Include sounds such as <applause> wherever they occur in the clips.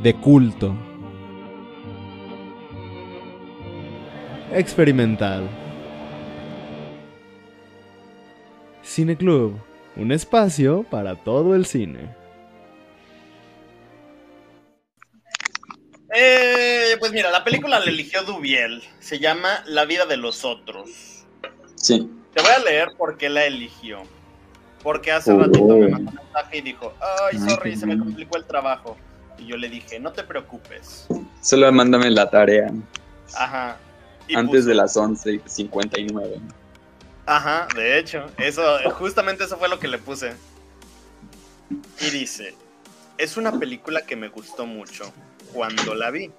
De culto. Experimental. Cineclub, un espacio para todo el cine. Eh, pues mira, la película la eligió Dubiel. Se llama La vida de los otros. Sí. Te voy a leer por qué la eligió. Porque hace ratito me mandó un mensaje y dijo, ay, sorry, se me complicó el trabajo. Y yo le dije, no te preocupes. Solo mándame la tarea Ajá. Y antes puso, de las 11.59. Ajá, de hecho, eso, justamente eso fue lo que le puse. Y dice, es una película que me gustó mucho cuando la vi.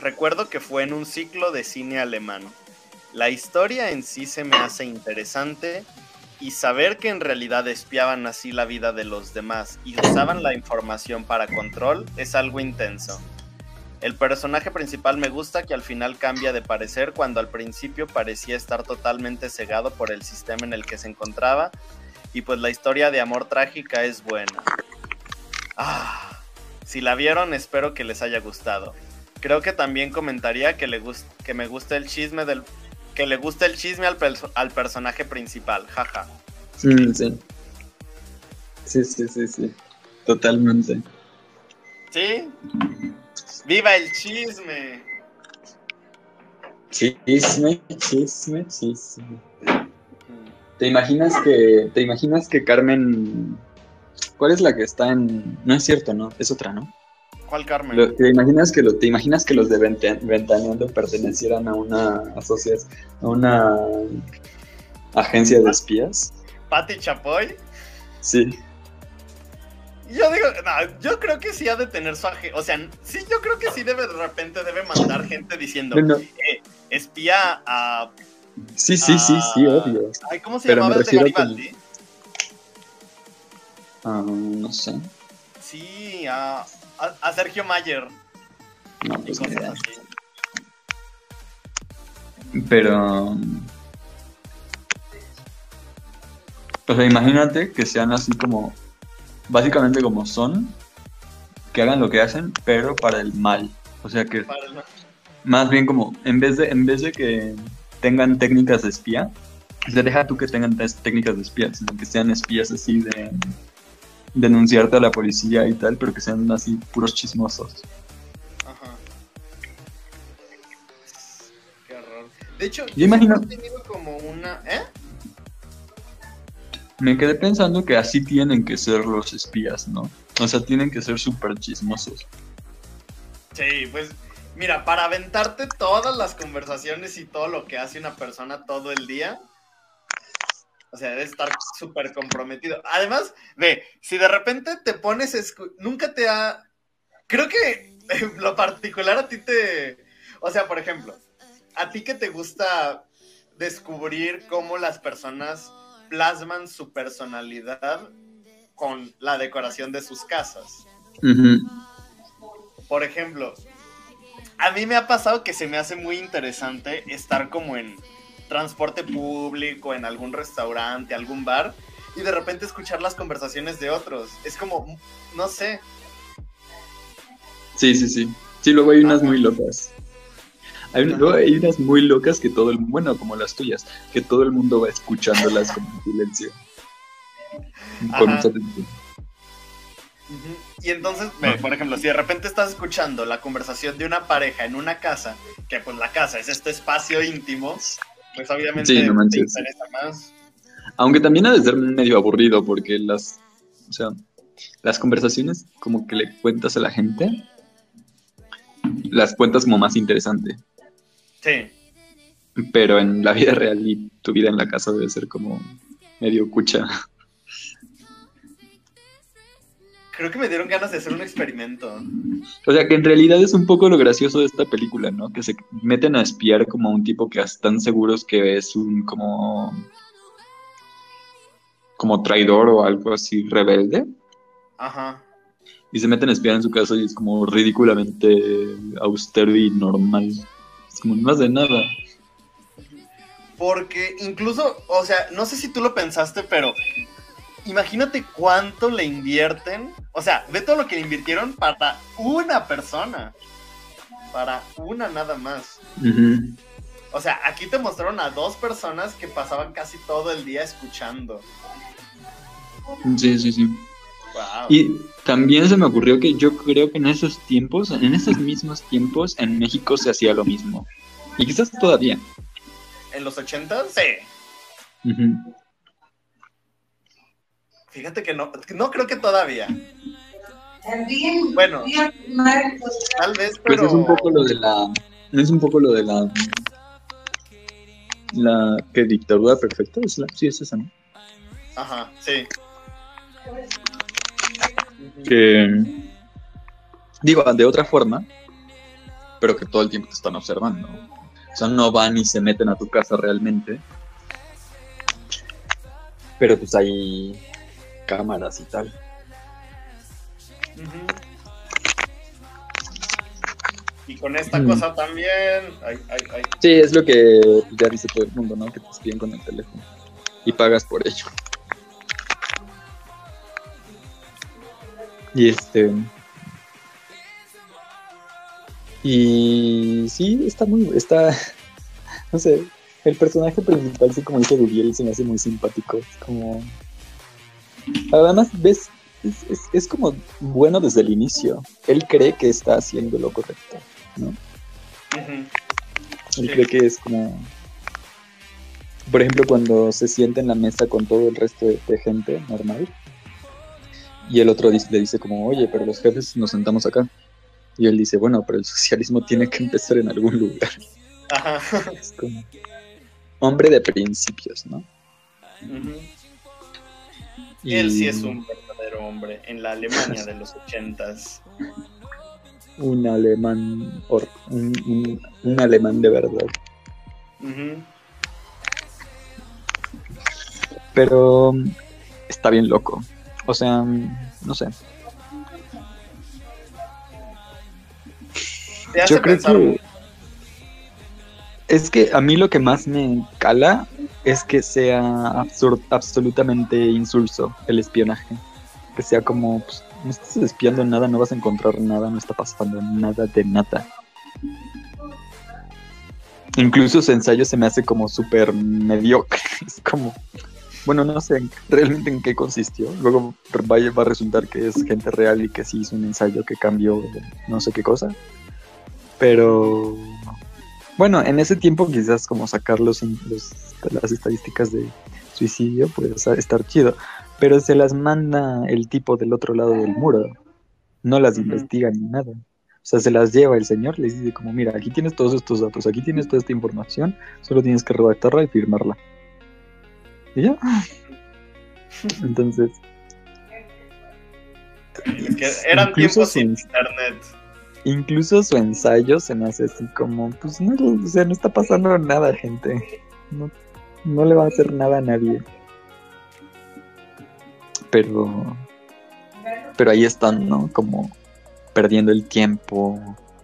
Recuerdo que fue en un ciclo de cine alemán. La historia en sí se me hace interesante y saber que en realidad espiaban así la vida de los demás y usaban la información para control es algo intenso. El personaje principal me gusta que al final cambia de parecer cuando al principio parecía estar totalmente cegado por el sistema en el que se encontraba y pues la historia de amor trágica es buena. Ah, si la vieron espero que les haya gustado. Creo que también comentaría que, le gust- que me gusta el chisme del que le gusta el chisme al, perso- al personaje principal, jaja. Mm, sí. Sí, sí, sí, sí. Totalmente. ¿Sí? ¡Viva el chisme! Chisme, chisme, chisme. ¿Te imaginas que, te imaginas que Carmen, ¿cuál es la que está en? No es cierto, ¿no? Es otra, ¿no? ¿Cuál Carmen? Lo- ¿Te imaginas que lo, te imaginas que los de Ventaneando pertenecieran a una asociación, a una agencia de espías? ¿Patti Chapoy? Sí. Yo digo, no, yo creo que sí ha de tener su aje- O sea, sí, yo creo que sí debe de repente debe mandar gente diciendo, Bueno, espía a. sí, sí, sí, sí, obvio. Ay, ¿cómo se Pero llamaba el de como- Garibaldi? Ah, no sé. Sí, a, a, a Sergio Mayer No, pues cosas idea. así. Pero. O sea, imagínate que sean así como. Básicamente como son. Que hagan lo que hacen, pero para el mal. O sea que Para el- más bien como. En vez de, en vez de que tengan técnicas de espía. O sea, deja tú que tengan técnicas de espía, sino que sean espías así de. Denunciarte a la policía y tal, pero que sean así puros chismosos. Ajá. Qué horror. De hecho, Yo imagino- tenido como una. ¿Eh? Me quedé pensando que así tienen que ser los espías, ¿no? O sea, tienen que ser súper chismosos. Sí, pues mira, para aventarte todas las conversaciones y todo lo que hace una persona todo el día, o sea, debe estar súper comprometido. Además, ve, si de repente te pones, nunca te ha... Creo que lo particular a ti te... O sea, por ejemplo, a ti que te gusta descubrir cómo las personas plasman su personalidad con la decoración de sus casas. Por ejemplo, a mí me ha pasado que se me hace muy interesante estar como en transporte público, en algún restaurante, algún bar, y de repente escuchar las conversaciones de otros. Es como, no sé. Sí, sí, sí. Sí, luego hay unas Ajá. muy locas. Hay, luego hay unas muy locas que todo el bueno, como las tuyas, que todo el mundo va escuchándolas con silencio. Con mucha atención. Y entonces, por ejemplo, si de repente estás escuchando la conversación de una pareja en una casa, que pues la casa es este espacio íntimo, pues obviamente Sí, no te interesa más. Aunque también ha de ser medio aburrido porque las, o sea, las conversaciones como que le cuentas a la gente, las cuentas como más interesante. Sí. Pero en la vida real y tu vida en la casa debe ser como medio cucha. Creo que me dieron ganas de hacer un experimento. O sea, que en realidad es un poco lo gracioso de esta película, ¿no? Que se meten a espiar como a un tipo que están seguros que es un como como traidor o algo así rebelde Ajá. y se meten a espiar en su casa y es como ridículamente austero y normal. Es como no hace nada. Porque incluso, o sea, no sé si tú lo pensaste, pero imagínate cuánto le invierten. O sea, ve todo lo que le invirtieron para una persona. Para una nada más. O sea, aquí te mostraron a dos personas que pasaban casi todo el día escuchando. Sí, sí, sí. Wow. Y también se me ocurrió que yo creo que en esos tiempos, en esos mismos tiempos, en México se hacía lo mismo. Y quizás todavía. ¿En los 80? Sí. Fíjate que no, no creo que todavía. También Bueno. Tal vez, Pues pero. es un poco lo de la. Es un poco lo de la. La que dictadura perfecta. Es la, sí, es esa, ¿no? Ajá, sí. Que. Digo, de otra forma, pero que todo el tiempo te están observando. O sea, no van y se meten a tu casa realmente. Pero pues hay cámaras y tal. Y con esta Mm. cosa también. Ay, ay, ay. Sí, es lo que ya dice todo el mundo, ¿no? Que te espían con el teléfono. Y pagas por ello. Y este. Y sí, está muy. Está. <laughs> No sé. El personaje principal, sí, como dice Guriel, se me hace muy simpático. Es como. Además, ves. Es, es- es como bueno desde el inicio. Él cree que está haciendo lo correcto, ¿no? Él Sí. cree que es como. Por ejemplo, cuando se sienta en la mesa con todo el resto de, de gente normal. Y el otro dice- le dice como, oye, pero los jefes nos sentamos acá. Y él dice, bueno, pero el socialismo tiene que empezar en algún lugar. Ajá. Es como hombre de principios, ¿no? Ujú. Y- Él sí es un verdadero hombre en la Alemania de los ochentas. un alemán, or- un, un- un alemán de verdad. Pero mm, está bien loco. O sea, mm, no sé. Te hace Yo creo pensar que es que a mí lo que más me cala es que sea absolutamente insulso el espionaje. Que sea como, pues, no estás espiando nada, no vas a encontrar nada, no está pasando nada de nada. Incluso su ensayo se me hace como súper mediocre. <laughs> Es como, bueno, no sé realmente en qué consistió. Luego va a resultar que es gente real y que sí hizo un ensayo que cambió no sé qué cosa. Pero bueno, en ese tiempo quizás como sacar los, los- las estadísticas de suicidio puede estar chido, pero se las manda el tipo del otro lado del muro, no las investiga ni nada. O sea, se las lleva el señor, les dice como, mira, aquí tienes todos estos datos, aquí tienes toda esta información, solo tienes que redactarla y firmarla. Y ya. <laughs> Entonces... Es que eran tiempos sin internet. Incluso su ensayo se me hace así como, pues no, o sea, no está pasando nada, gente. No, no le va a hacer nada a nadie. Pero, pero ahí están, ¿no? Como perdiendo el tiempo,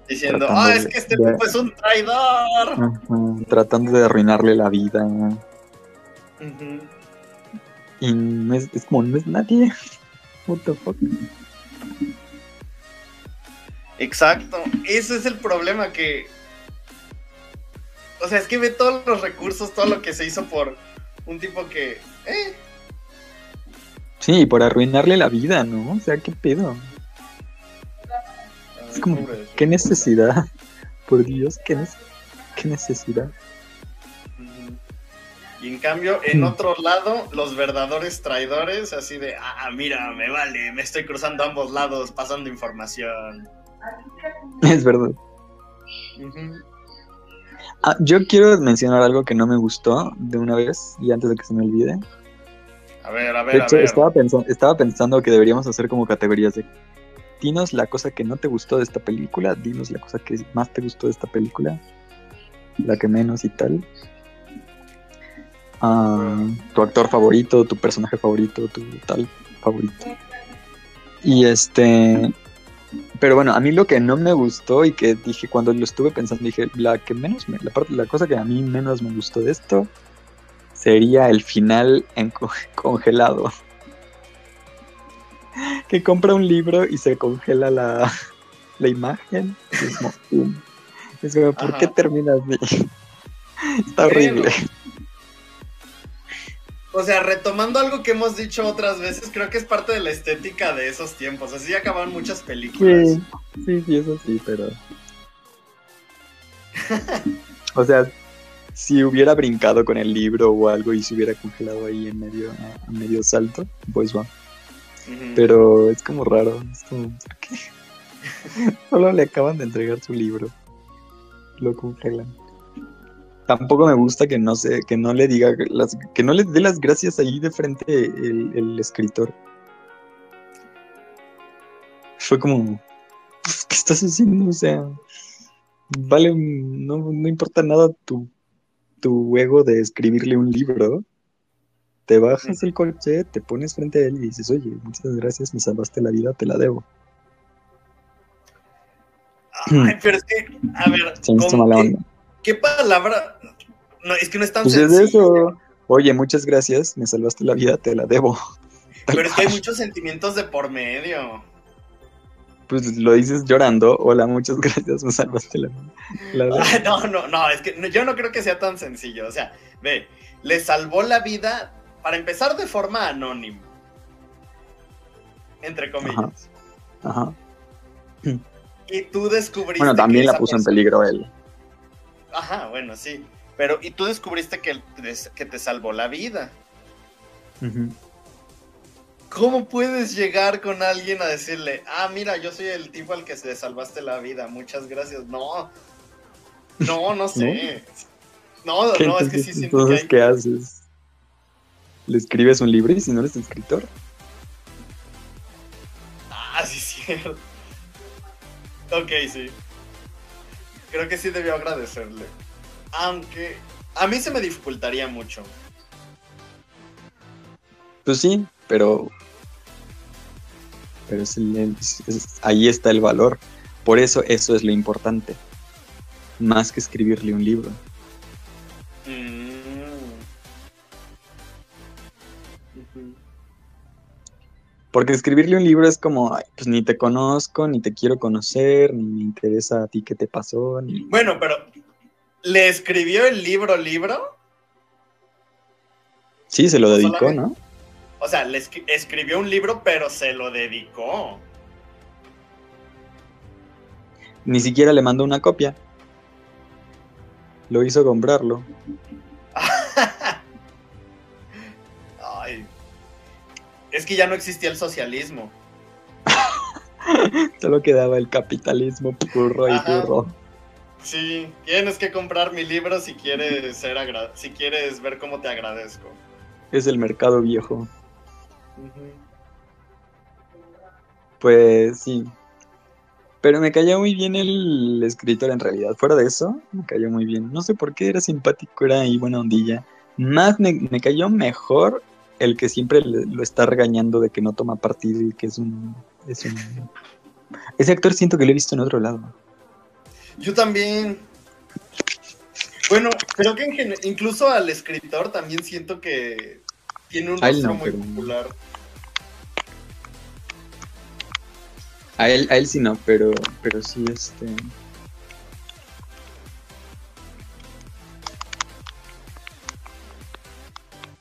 Diciendo, ah, es que este de- tipo es un traidor. tratando de arruinarle la vida. Y no es, es como, no es nadie. <laughs> What the fuck? Exacto, ese es el problema que... O sea, es que ve todos los recursos, todo lo que se hizo por un tipo que... Eh, Sí, por arruinarle la vida, ¿no? O sea, ¿qué pedo? Es como, pobre ¿qué necesidad? Por Dios, ¿qué, qué necesidad? Y en cambio, en otro lado, los verdaderos traidores, así de, ah, mira, me vale, me estoy cruzando a ambos lados, pasando información. Es verdad. Ah, yo quiero mencionar algo que no me gustó de una vez y antes de que se me olvide. A ver, a De ver, a hecho, ver. estaba, pensando, estaba pensando que deberíamos hacer como categorías de dinos la cosa que no te gustó de esta película, dinos la cosa que más te gustó de esta película, la que menos y tal. Ah, tu actor favorito, tu personaje favorito, tu tal favorito. Y este, pero bueno, a mí lo que no me gustó y que dije cuando lo estuve pensando, dije, la que menos me, la parte, la cosa que a mí menos me gustó de esto sería el final en co- <laughs> congelado. Que compra un libro y se congela la, <laughs> la imagen. Es como, ¿por qué termina así? <laughs> Está horrible. O sea, retomando algo que hemos dicho otras veces, creo que es parte de la estética de esos tiempos. Así acaban muchas películas. Sí, sí, sí, eso sí, pero. <laughs> O sea, si hubiera brincado con el libro o algo y se hubiera congelado ahí en medio, a medio salto, pues va. Pero es como raro. Es como, ¿por qué? <laughs> Solo le acaban de entregar su libro. Lo congelan. Tampoco me gusta que no se, que no le diga las, que no le dé las gracias ahí de frente el, el escritor. Fue como, pues, ¿qué estás haciendo? O sea, vale, no, no importa nada tu, tu ego de escribirle un libro. Te bajas el coche, te pones frente a él y dices, oye, muchas gracias, me salvaste la vida, te la debo. Ay, pero es que, a ver, Se me hizo ¿con mala onda. Qué palabra? No, es que no es tan Pues es sencillo. eso. Oye, muchas gracias, me salvaste la vida, te la debo. <laughs> Pero es que hay muchos sentimientos de por medio. Pues lo dices llorando, hola, muchas <laughs> gracias, me salvaste la vida. La <laughs> no, no, no, es que yo no creo que sea tan sencillo. O sea, ve, le salvó la vida para empezar de forma anónima. Entre comillas. Ajá. Y tú descubriste. Bueno, que también la puso en peligro él. Ajá, bueno, sí. Pero, y tú descubriste que, que te salvó la vida. ¿Cómo puedes llegar con alguien a decirle, ah, mira, yo soy el tipo al que se salvaste la vida, muchas gracias? No, no, no <laughs> sé. No, ¿Qué no, es que sí siento que entonces, hay... ¿qué haces? ¿Le escribes un libro y si no eres escritor? Ah, sí, <laughs> cierto. Ok, sí. Creo que sí debió agradecerle. Aunque a mí se me dificultaría mucho. Pues sí, pero. Pero es el- es- es- ahí está el valor. Por eso, eso es lo importante. Más que escribirle un libro. Mm. Porque escribirle un libro es como, "Ay, pues ni te conozco, ni te quiero conocer, ni me interesa a ti qué te pasó, ni... Bueno, pero ¿le escribió el libro libro? Sí, se lo dedicó, solamente- ¿no? O sea, le escri- escribió un libro, pero se lo dedicó. Ni siquiera le mandó una copia. Lo hizo comprarlo. Es que ya no existía el socialismo. <laughs> Solo quedaba el capitalismo puro y puro. Sí, tienes que comprar mi libro si quieres ser agra- si quieres ver cómo te agradezco. Es el mercado viejo. Pues sí. Pero me cayó muy bien el escritor en realidad. Fuera de eso, me cayó muy bien. No sé por qué era simpático, era ahí buena ondilla. Más me, me cayó mejor el que siempre le- lo está regañando de que no toma partido y que es un, es un... Ese actor siento que lo he visto en otro lado. Yo también. Bueno, creo que en incluso al escritor también siento que tiene un rostro no, muy pero- popular. A él, a él sí no, pero, pero sí este...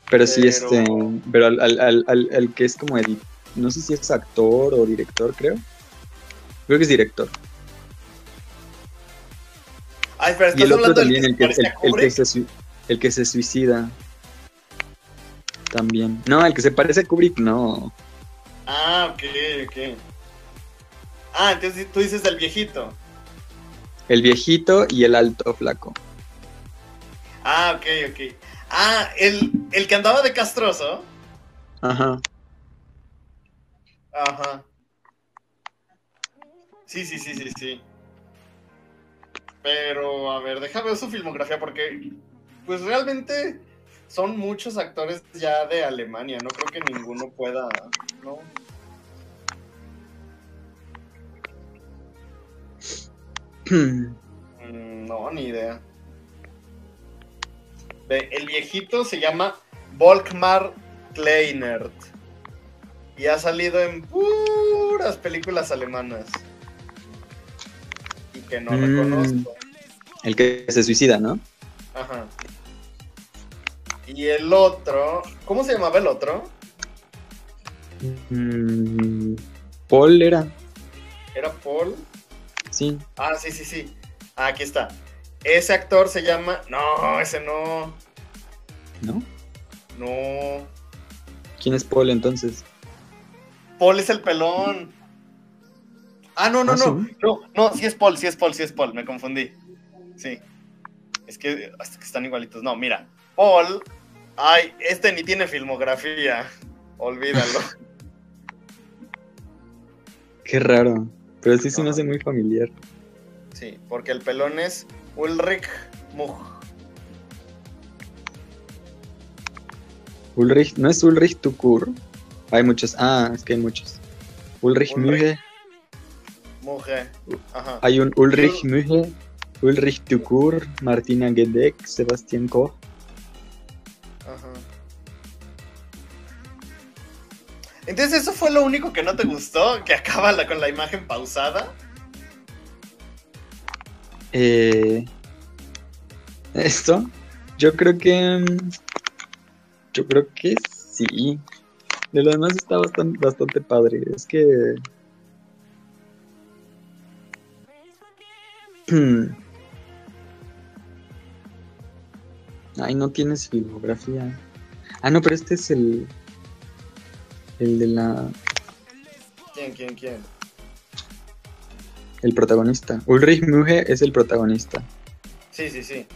Pero sí, Pero- este, pero al, al, al, al- que es como edit, no sé si es actor o director, creo. Creo que es director. Ay, pero Y el otro hablando del también, que el se que, el, el que se, el que se suicida. También. No, el que se parece a Kubrick, no. Ah, ok, ok. Ah, entonces tú dices el viejito. El viejito y el alto flaco. Ah, ok, ok. Ah, el, el que andaba de castroso. Ajá. Ajá. Sí, sí, sí, sí, sí. Pero, a ver, déjame ver su filmografía porque, pues realmente son muchos actores ya de Alemania. No creo que ninguno pueda, ¿no? <clears throat> Mm, No, ni idea. El viejito se llama Volkmar Kleinert. Y ha salido en puras películas alemanas. Y que no Mm. reconozco. El que se suicida, ¿no? Ajá. Y el otro. ¿Cómo se llamaba el otro? Mm, Paul era, ¿Era Paul? sí. Ah, sí, sí, sí. Ah, aquí está. Ese actor se llama. No, ese no. ¿No? No. ¿Quién es Paul entonces? Paul es el pelón. Ah, no, no, Ah, no. No, no, sí es Paul, sí es Paul, sí es Paul. Me confundí. Sí. Es que, que están igualitos. No, mira. Paul. Ay, este ni tiene filmografía. Olvídalo. <laughs> Qué raro. Pero sí se me hace muy familiar. Sí, porque el pelón es Ulrich Much. Ulrich, ¿no es Ulrich Tukur? Hay muchos. Ah, es que hay muchos. Ulrich Ulrich. Mühe. Ajá. Hay un Ulrich Mühe, Ulrich Tukur, Martina Gedeck, Sebastián Koch. Ajá. Entonces, ¿eso fue lo único que no te gustó? ¿Que acaba la- con la imagen pausada? Eh, esto, yo creo que. Yo creo que sí. De lo demás está bastante, bastante padre. Es que. <clears throat> Ay, no tienes filmografía. Ah, no, pero este es el. El de la. ¿Quién, quién, quién? El protagonista. Ulrich Mühe es el protagonista. Sí, sí, sí.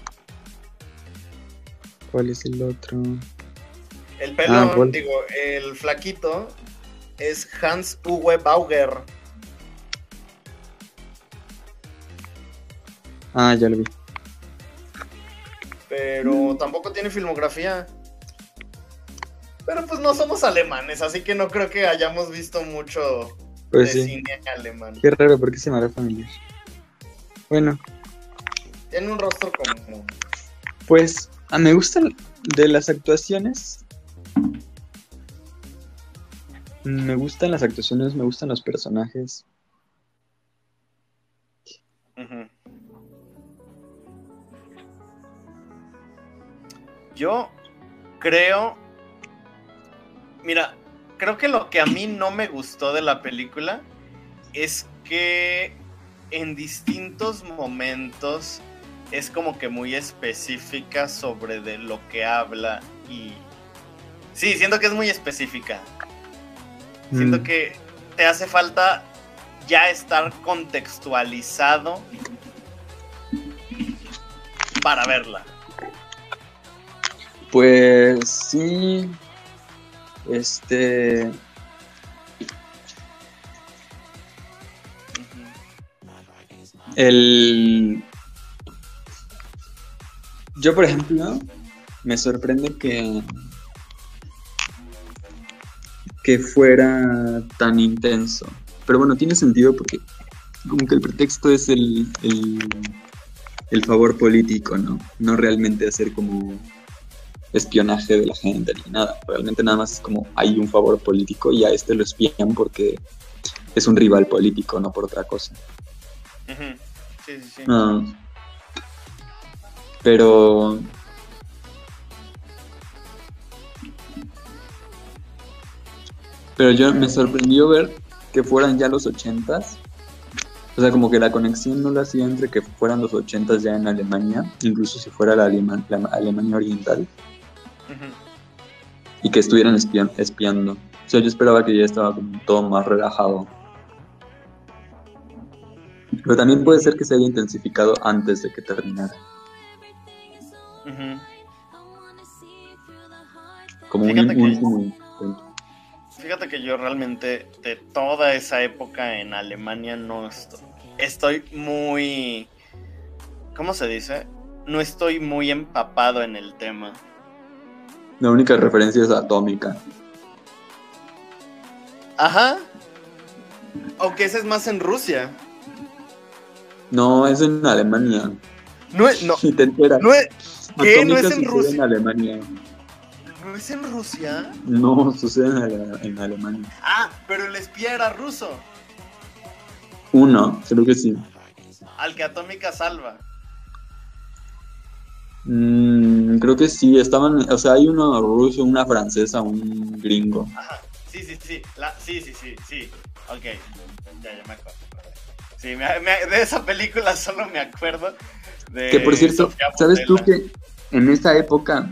¿Cuál es el otro? El pelón, Ah, digo, el flaquito es Hans Uwe Bauger. Ah, ya lo vi. Pero tampoco tiene filmografía. Pero pues no somos alemanes, así que no creo que hayamos visto mucho Pues de sí. cine alemán. Qué raro, porque se hará familiar. Bueno, Tiene un rostro común. pues ah, me gustan de las actuaciones. Me gustan las actuaciones, me gustan los personajes. Yo creo. Mira, creo que lo que a mí no me gustó de la película es que en distintos momentos es como que muy específica sobre de lo que habla y sí, siento que es muy específica. Siento Mm, que te hace falta ya estar contextualizado para verla. Pues sí. Este. El. Yo, por ejemplo, me sorprende que. que fuera tan intenso. Pero bueno, tiene sentido porque como que el pretexto es el, el, el favor político, ¿no? No realmente hacer como espionaje de la gente ni nada. Realmente nada más es como hay un favor político y a este lo espían porque es un rival político, no por otra cosa. Sí, sí, sí. Ah. Pero. Pero yo me sorprendió ver que fueran ya los ochentas. O sea, como que la conexión no la hacía entre que fueran los ochentas ya en Alemania, incluso si fuera la, Alema- la Alemania Oriental, Y que estuvieran espian- espiando. O sea, yo esperaba que ya estaba como todo más relajado. Pero también puede ser que se haya intensificado antes de que terminara. Como Fíjate un que-. Fíjate que yo realmente de toda esa época en Alemania no estoy, estoy muy, ¿cómo se dice? No estoy muy empapado en el tema. La única referencia es atómica. Ajá. Aunque ese es más en Rusia. No, es en Alemania. No es, no, <laughs> Y te enteras. no es, ¿qué? ¿No es en Rusia? en Alemania. ¿No es en Rusia? No, sucede en, Ale- en Alemania. Ah, pero el espía era ruso, Uno, creo que sí. al que Atómica salva. Mm, creo que sí, estaban, o sea, hay uno ruso, una francesa, un gringo. Ajá. Sí, sí, sí. La, sí, sí, sí, sí. Ok. Ya, ya me acuerdo. Sí, me- me- de esa película solo me acuerdo de. Que por cierto, Sofía ¿sabes tú que en esa época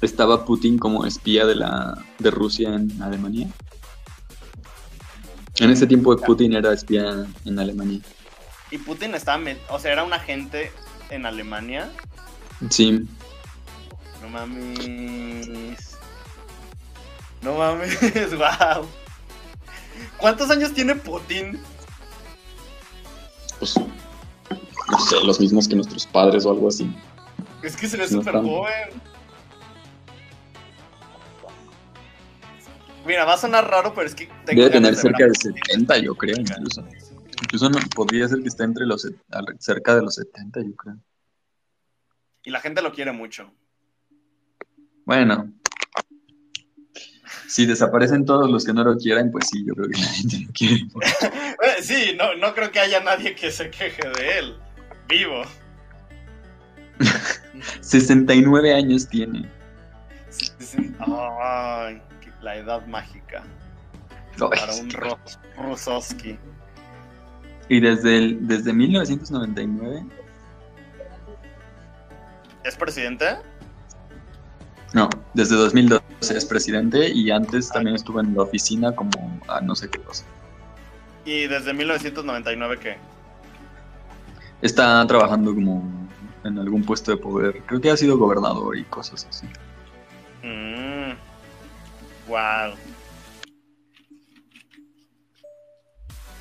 estaba Putin como espía de la de Rusia en Alemania? En ese tiempo Putin era espía en Alemania. Y Putin estaba. O sea, era un agente en Alemania. Sí, No mames. No mames, <laughs> wow. ¿Cuántos años tiene Putin? pues no sé, los mismos que nuestros padres o algo así. Es que se ve No súper joven. Mira, va a sonar raro, pero es que tengo Debe tener cerca de Putin. 70, yo creo, incluso. Incluso no, podría ser que esté entre los cerca de los 70, yo creo. Y la gente lo quiere mucho. Bueno. Si desaparecen todos los que no lo quieran, pues sí, yo creo que la gente lo quiere. <laughs> Eh, Sí, no, no creo que haya nadie que se queje de él. Vivo. <laughs> 69 años tiene. Ay, la edad mágica. Para un Ro- Rusowski. Y desde, el, desde 1999, ¿Es presidente? no, desde 2012 es presidente y antes también estuvo en la oficina como a no sé qué cosa. ¿Y desde 1999 qué? Está trabajando como en algún puesto de poder. Creo que ha sido gobernador y cosas así. Mm. Wow.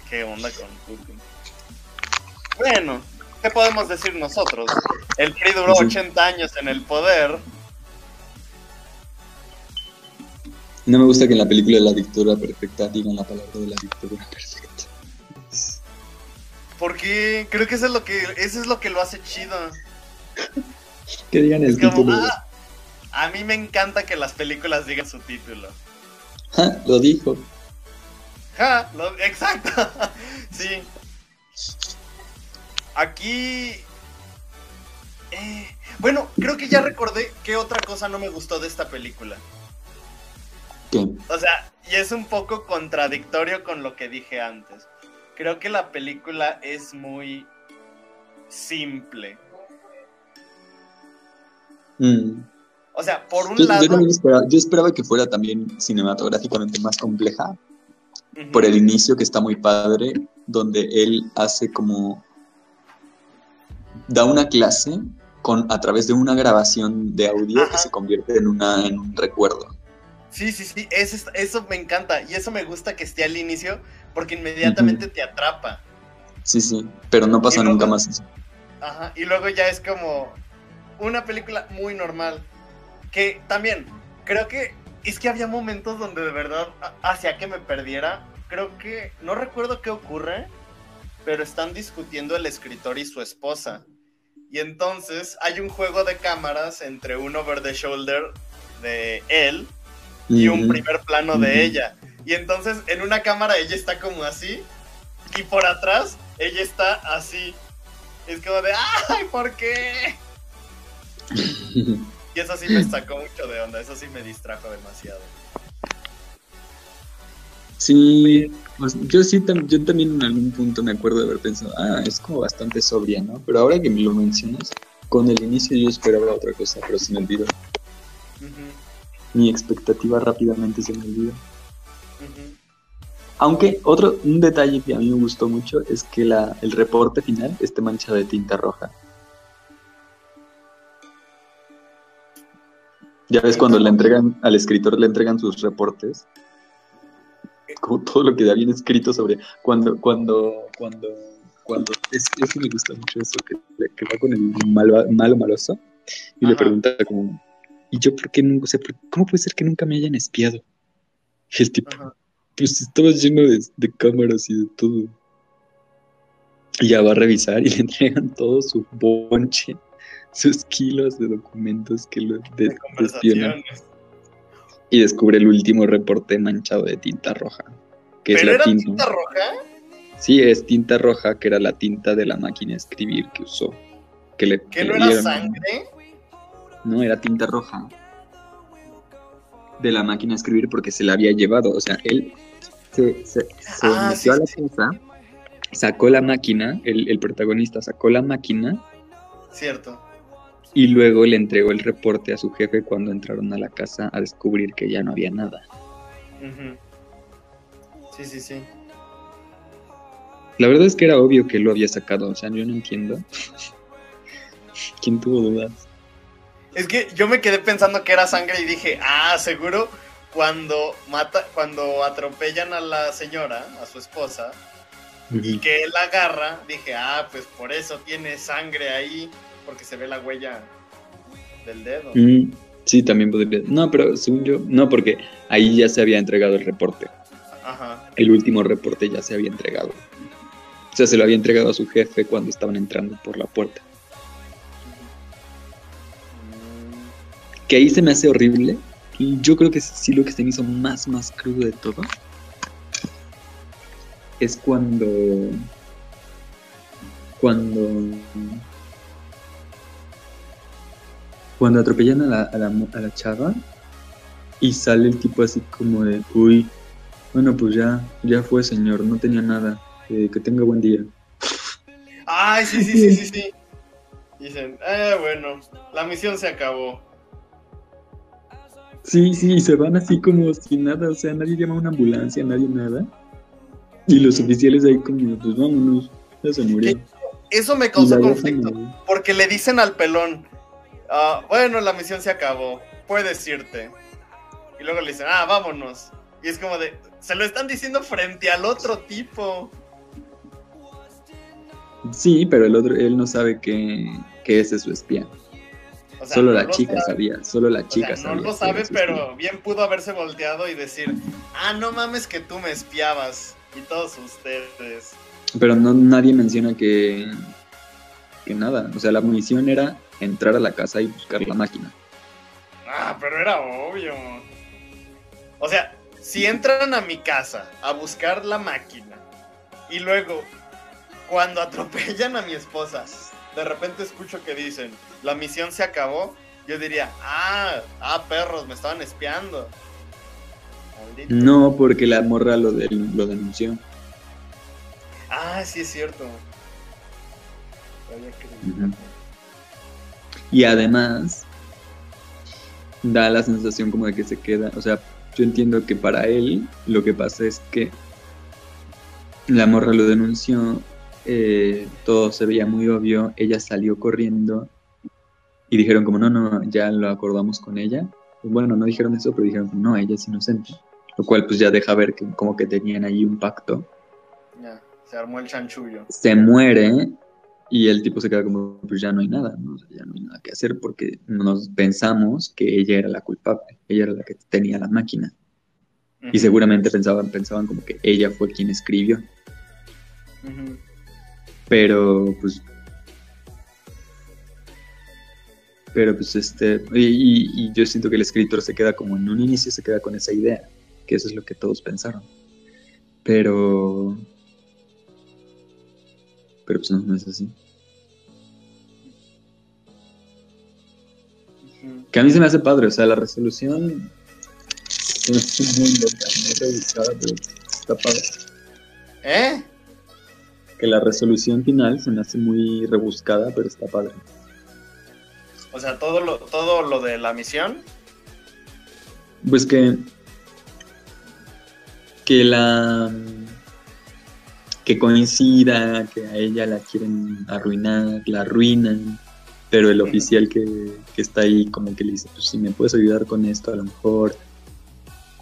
¿Qué onda con Putin? Bueno, ¿qué podemos decir nosotros? El PRI duró Sí. 80 años en el poder. No me gusta que en la película de la dictadura perfecta digan la palabra de la dictadura perfecta. Porque creo que eso es lo que eso es lo que lo hace chido. Que digan el Es como, ah, a mí me encanta que las películas digan su título. Ja, lo dijo. Ja, lo- exacto. <laughs> sí. Aquí. eh, bueno, creo que ya recordé qué otra cosa no me gustó de esta película. ¿Qué? O sea, y es un poco contradictorio con lo que dije antes. Creo que la película es muy simple. Mm. O sea, por un Yo, yo lado. esperaba, yo esperaba que fuera también cinematográficamente más compleja Por el inicio que está muy padre, donde él hace como da una clase con a través de una grabación de audio Ajá. que se convierte en una en un recuerdo. Sí, sí, sí, eso, es- eso me encanta. Y eso me gusta que esté al inicio, porque inmediatamente te atrapa. Sí, sí, pero no pasa luego- nunca más eso. Ajá, y luego ya es como una película muy normal. Que también, creo que es que había momentos donde de verdad ha- hacía que me perdiera. Creo que, no recuerdo qué ocurre, pero están discutiendo el escritor y su esposa. Y entonces hay un juego de cámaras entre un over the shoulder de él y un primer plano de ella. Y entonces en una cámara ella está como así y por atrás ella está así. Es como de, ¡ay, ¿por qué? <laughs> Y eso sí me sacó mucho de onda, eso sí me distrajo demasiado. Sí, pues, yo sí, yo también en algún punto me acuerdo de haber pensado, ah, es como bastante sobria, ¿no? Pero ahora que me lo mencionas, con el inicio yo esperaba otra cosa, pero se me olvidó. Mi expectativa rápidamente se me olvidó. Aunque otro, un detalle que a mí me gustó mucho es que la, el reporte final esté manchado de tinta roja. Ya ves cuando le entregan, al escritor le entregan sus reportes, como todo lo que da bien escrito sobre cuando, cuando, cuando, cuando, es, eso me gusta mucho eso, que, que va con el malo, malo maloso y le pregunta como, ¿y yo por qué nunca, o sea, cómo puede ser que nunca me hayan espiado? Y el tipo, Ajá. pues estaba lleno de, de cámaras y de todo. Y ya va a revisar y le entregan todo su bonche, sus kilos de documentos que lo de. Y descubre el último reporte manchado de tinta roja. Que es ¿Pero la era tinta. tinta roja? Sí, es tinta roja, que era la tinta de la máquina de escribir que usó. Que le, ¿Que que no le era sangre? No, era tinta roja. De la máquina de escribir porque se la había llevado. O sea, él se, se, se Ah, metió sí, a la sí, casa, sacó la máquina, el, el protagonista sacó la máquina Cierto. Y luego le entregó el reporte a su jefe cuando entraron a la casa a descubrir que ya no había nada. Sí, sí, sí. La verdad es que era obvio que lo había sacado, o sea, yo no entiendo. <laughs> ¿Quién tuvo dudas? Es que yo me quedé pensando que era sangre y dije, ah, seguro cuando mata, cuando atropellan a la señora, a su esposa, y que él la agarra, dije, ah, pues por eso tiene sangre ahí, porque se ve la huella del dedo. Mm, sí, también podría. No, pero según yo, no, porque ahí ya se había entregado el reporte. Ajá. El último reporte ya se había entregado. O sea, se lo había entregado a su jefe cuando estaban entrando por la puerta. Que ahí se me hace horrible. Y yo creo que sí lo que se me hizo más, más crudo de todo es cuando. Cuando. Cuando atropellan a la, a la, a la chava y sale el tipo así como de, uy, bueno, pues ya, ya fue señor, no tenía nada, eh, que tenga buen día. Ay, sí, sí, sí, sí, sí. Dicen, eh, bueno, la misión se acabó. Sí, sí, y se van así como sin nada, o sea, nadie llama a una ambulancia, nadie nada. Y los oficiales ahí como, pues vámonos, ya se murió. Eso me causó dejan conflicto, porque le dicen al pelón, ah, bueno, la misión se acabó, puedes irte. Y luego le dicen, ah, vámonos. Y es como de, se lo están diciendo frente al otro tipo. Sí, pero el otro, él no sabe que, que ese es su espía. O sea, solo no la lo chica sabe, sabía, solo la o sea, chica no sabía. lo que sabe, pero bien pudo haberse volteado y decir, ah, no mames que tú me espiabas. Y todos ustedes. Pero no, nadie menciona que, que nada. O sea, la misión era entrar a la casa y buscar la máquina. Ah, pero era obvio. O sea, si entran a mi casa a buscar la máquina y luego cuando atropellan a mi esposa, de repente escucho que dicen, la misión se acabó, yo diría, ah, ah, perros, me estaban espiando. Maldito. No, porque la morra lo, de- lo denunció. Ah, sí es cierto. Y además, da la sensación como de que se queda. O sea, yo entiendo que para él lo que pasa es que la morra lo denunció, eh, todo se veía muy obvio, ella salió corriendo y dijeron como, no, no, ya lo acordamos con ella. Bueno, no dijeron eso, pero dijeron no, ella es inocente. Lo cual pues ya deja ver que como que tenían ahí un pacto. Ya, se armó el chanchullo. Se muere y el tipo se queda como, pues ya no hay nada, ¿no? O sea, ya no hay nada que hacer porque nos pensamos que ella era la culpable, ella era la que tenía la máquina. Y Ujú, seguramente pensaban, pensaban como que ella fue quien escribió. ujú. Pero pues. Pero pues este. Y, y- y yo siento que el escritor se queda como en un inicio, se queda con esa idea, que eso es lo que todos pensaron. Pero. Pero pues no, no es así. Que a mí se me hace padre, o sea, la resolución. hace muy loca, muy rebuscada, pero está padre. ¿Eh? Que la resolución final se me hace muy rebuscada, pero está padre. O sea, todo lo, todo lo de la misión. Pues que. Que la. Que coincida, que a ella la quieren arruinar, la arruinan. pero el oficial que, que está ahí como que le dice, pues si me puedes ayudar con esto a lo mejor.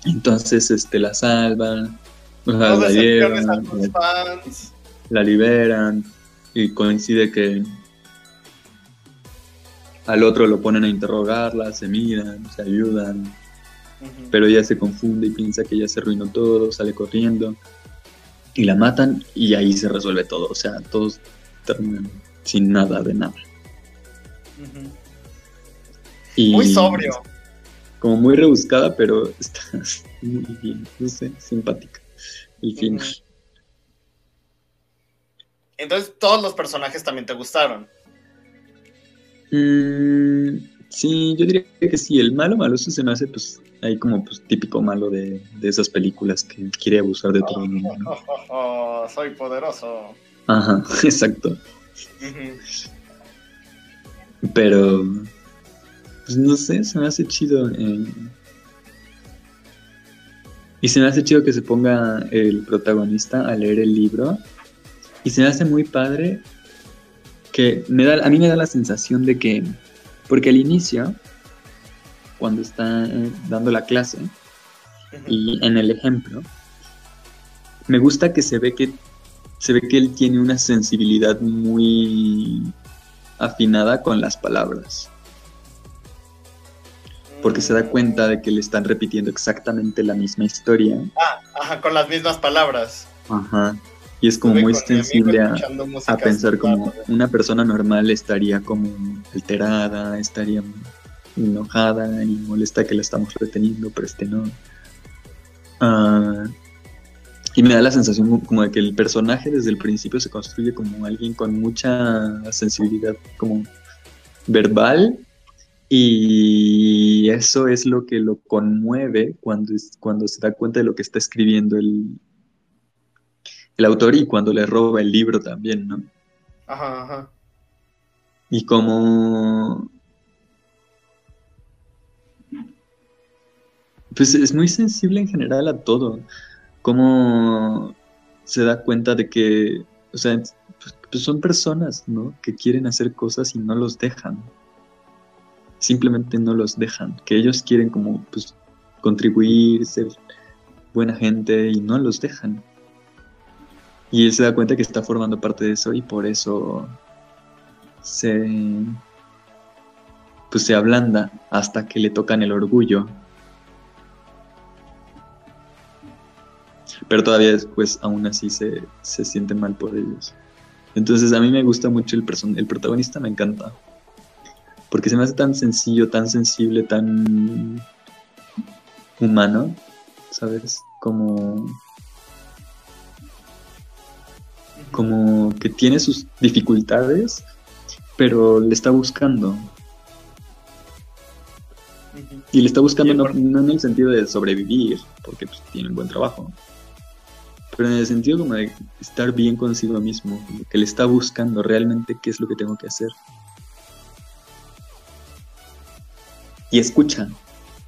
Entonces este la salvan, o sea, la llevan, la, la liberan y coincide que al otro lo ponen a interrogarla, se miran, se ayudan, pero ella se confunde y piensa que ya se arruinó todo, sale corriendo y la matan y ahí se resuelve todo, o sea, todos terminan sin nada de nada. Y Muy sobrio. Como muy rebuscada, pero <laughs> está muy bien, no sé, simpática. El final. Entonces, todos los personajes también te gustaron. Mm, sí, yo diría que sí, el malo maloso se me hace pues ahí como pues típico malo de, de esas películas que quiere abusar de todo el mundo. ¿no? Oh, oh, oh, soy poderoso. Ajá, <laughs> exacto. Pero, pues no sé, se me hace chido. eh. Y se me hace chido que se ponga el protagonista a leer el libro. Y se me hace muy padre que me da, a mí me da la sensación de que, porque al inicio, cuando está eh, dando la clase, y en el ejemplo, me gusta que se ve que se ve que él tiene una sensibilidad muy afinada con las palabras, porque se da cuenta de que le están repitiendo exactamente la misma historia. Ah, ajá, con las mismas palabras. Ajá. Y es como Estuve muy sensible a, a pensar como una persona normal estaría como alterada, estaría enojada y molesta que la estamos reteniendo, pero este no. Ah, y me da la sensación como de que el personaje desde el principio se construye como alguien con mucha sensibilidad como verbal y eso es lo que lo conmueve cuando, es, cuando se da cuenta de lo que está escribiendo el, el autor y cuando le roba el libro también, ¿no? Ajá, ajá. Y como... Pues es muy sensible en general a todo. Como se da cuenta de que, o sea, pues, son personas, ¿no? Que quieren hacer cosas y no los dejan. Simplemente no los dejan. Que ellos quieren como, pues, contribuir, ser buena gente y no los dejan. Y él se da cuenta que está formando parte de eso y por eso se pues se ablanda hasta que le tocan el orgullo. Pero todavía después aún así se, se siente mal por ellos. Entonces a mí me gusta mucho el person el protagonista me encanta. Porque se me hace tan sencillo, tan sensible, tan humano, ¿sabes? Como como que tiene sus dificultades, pero le está buscando. Y le está buscando no, en el sentido de sobrevivir, porque pues, tiene un buen trabajo, pero en el sentido como de estar bien consigo mismo, que le está buscando realmente qué es lo que tengo que hacer. Y escucha.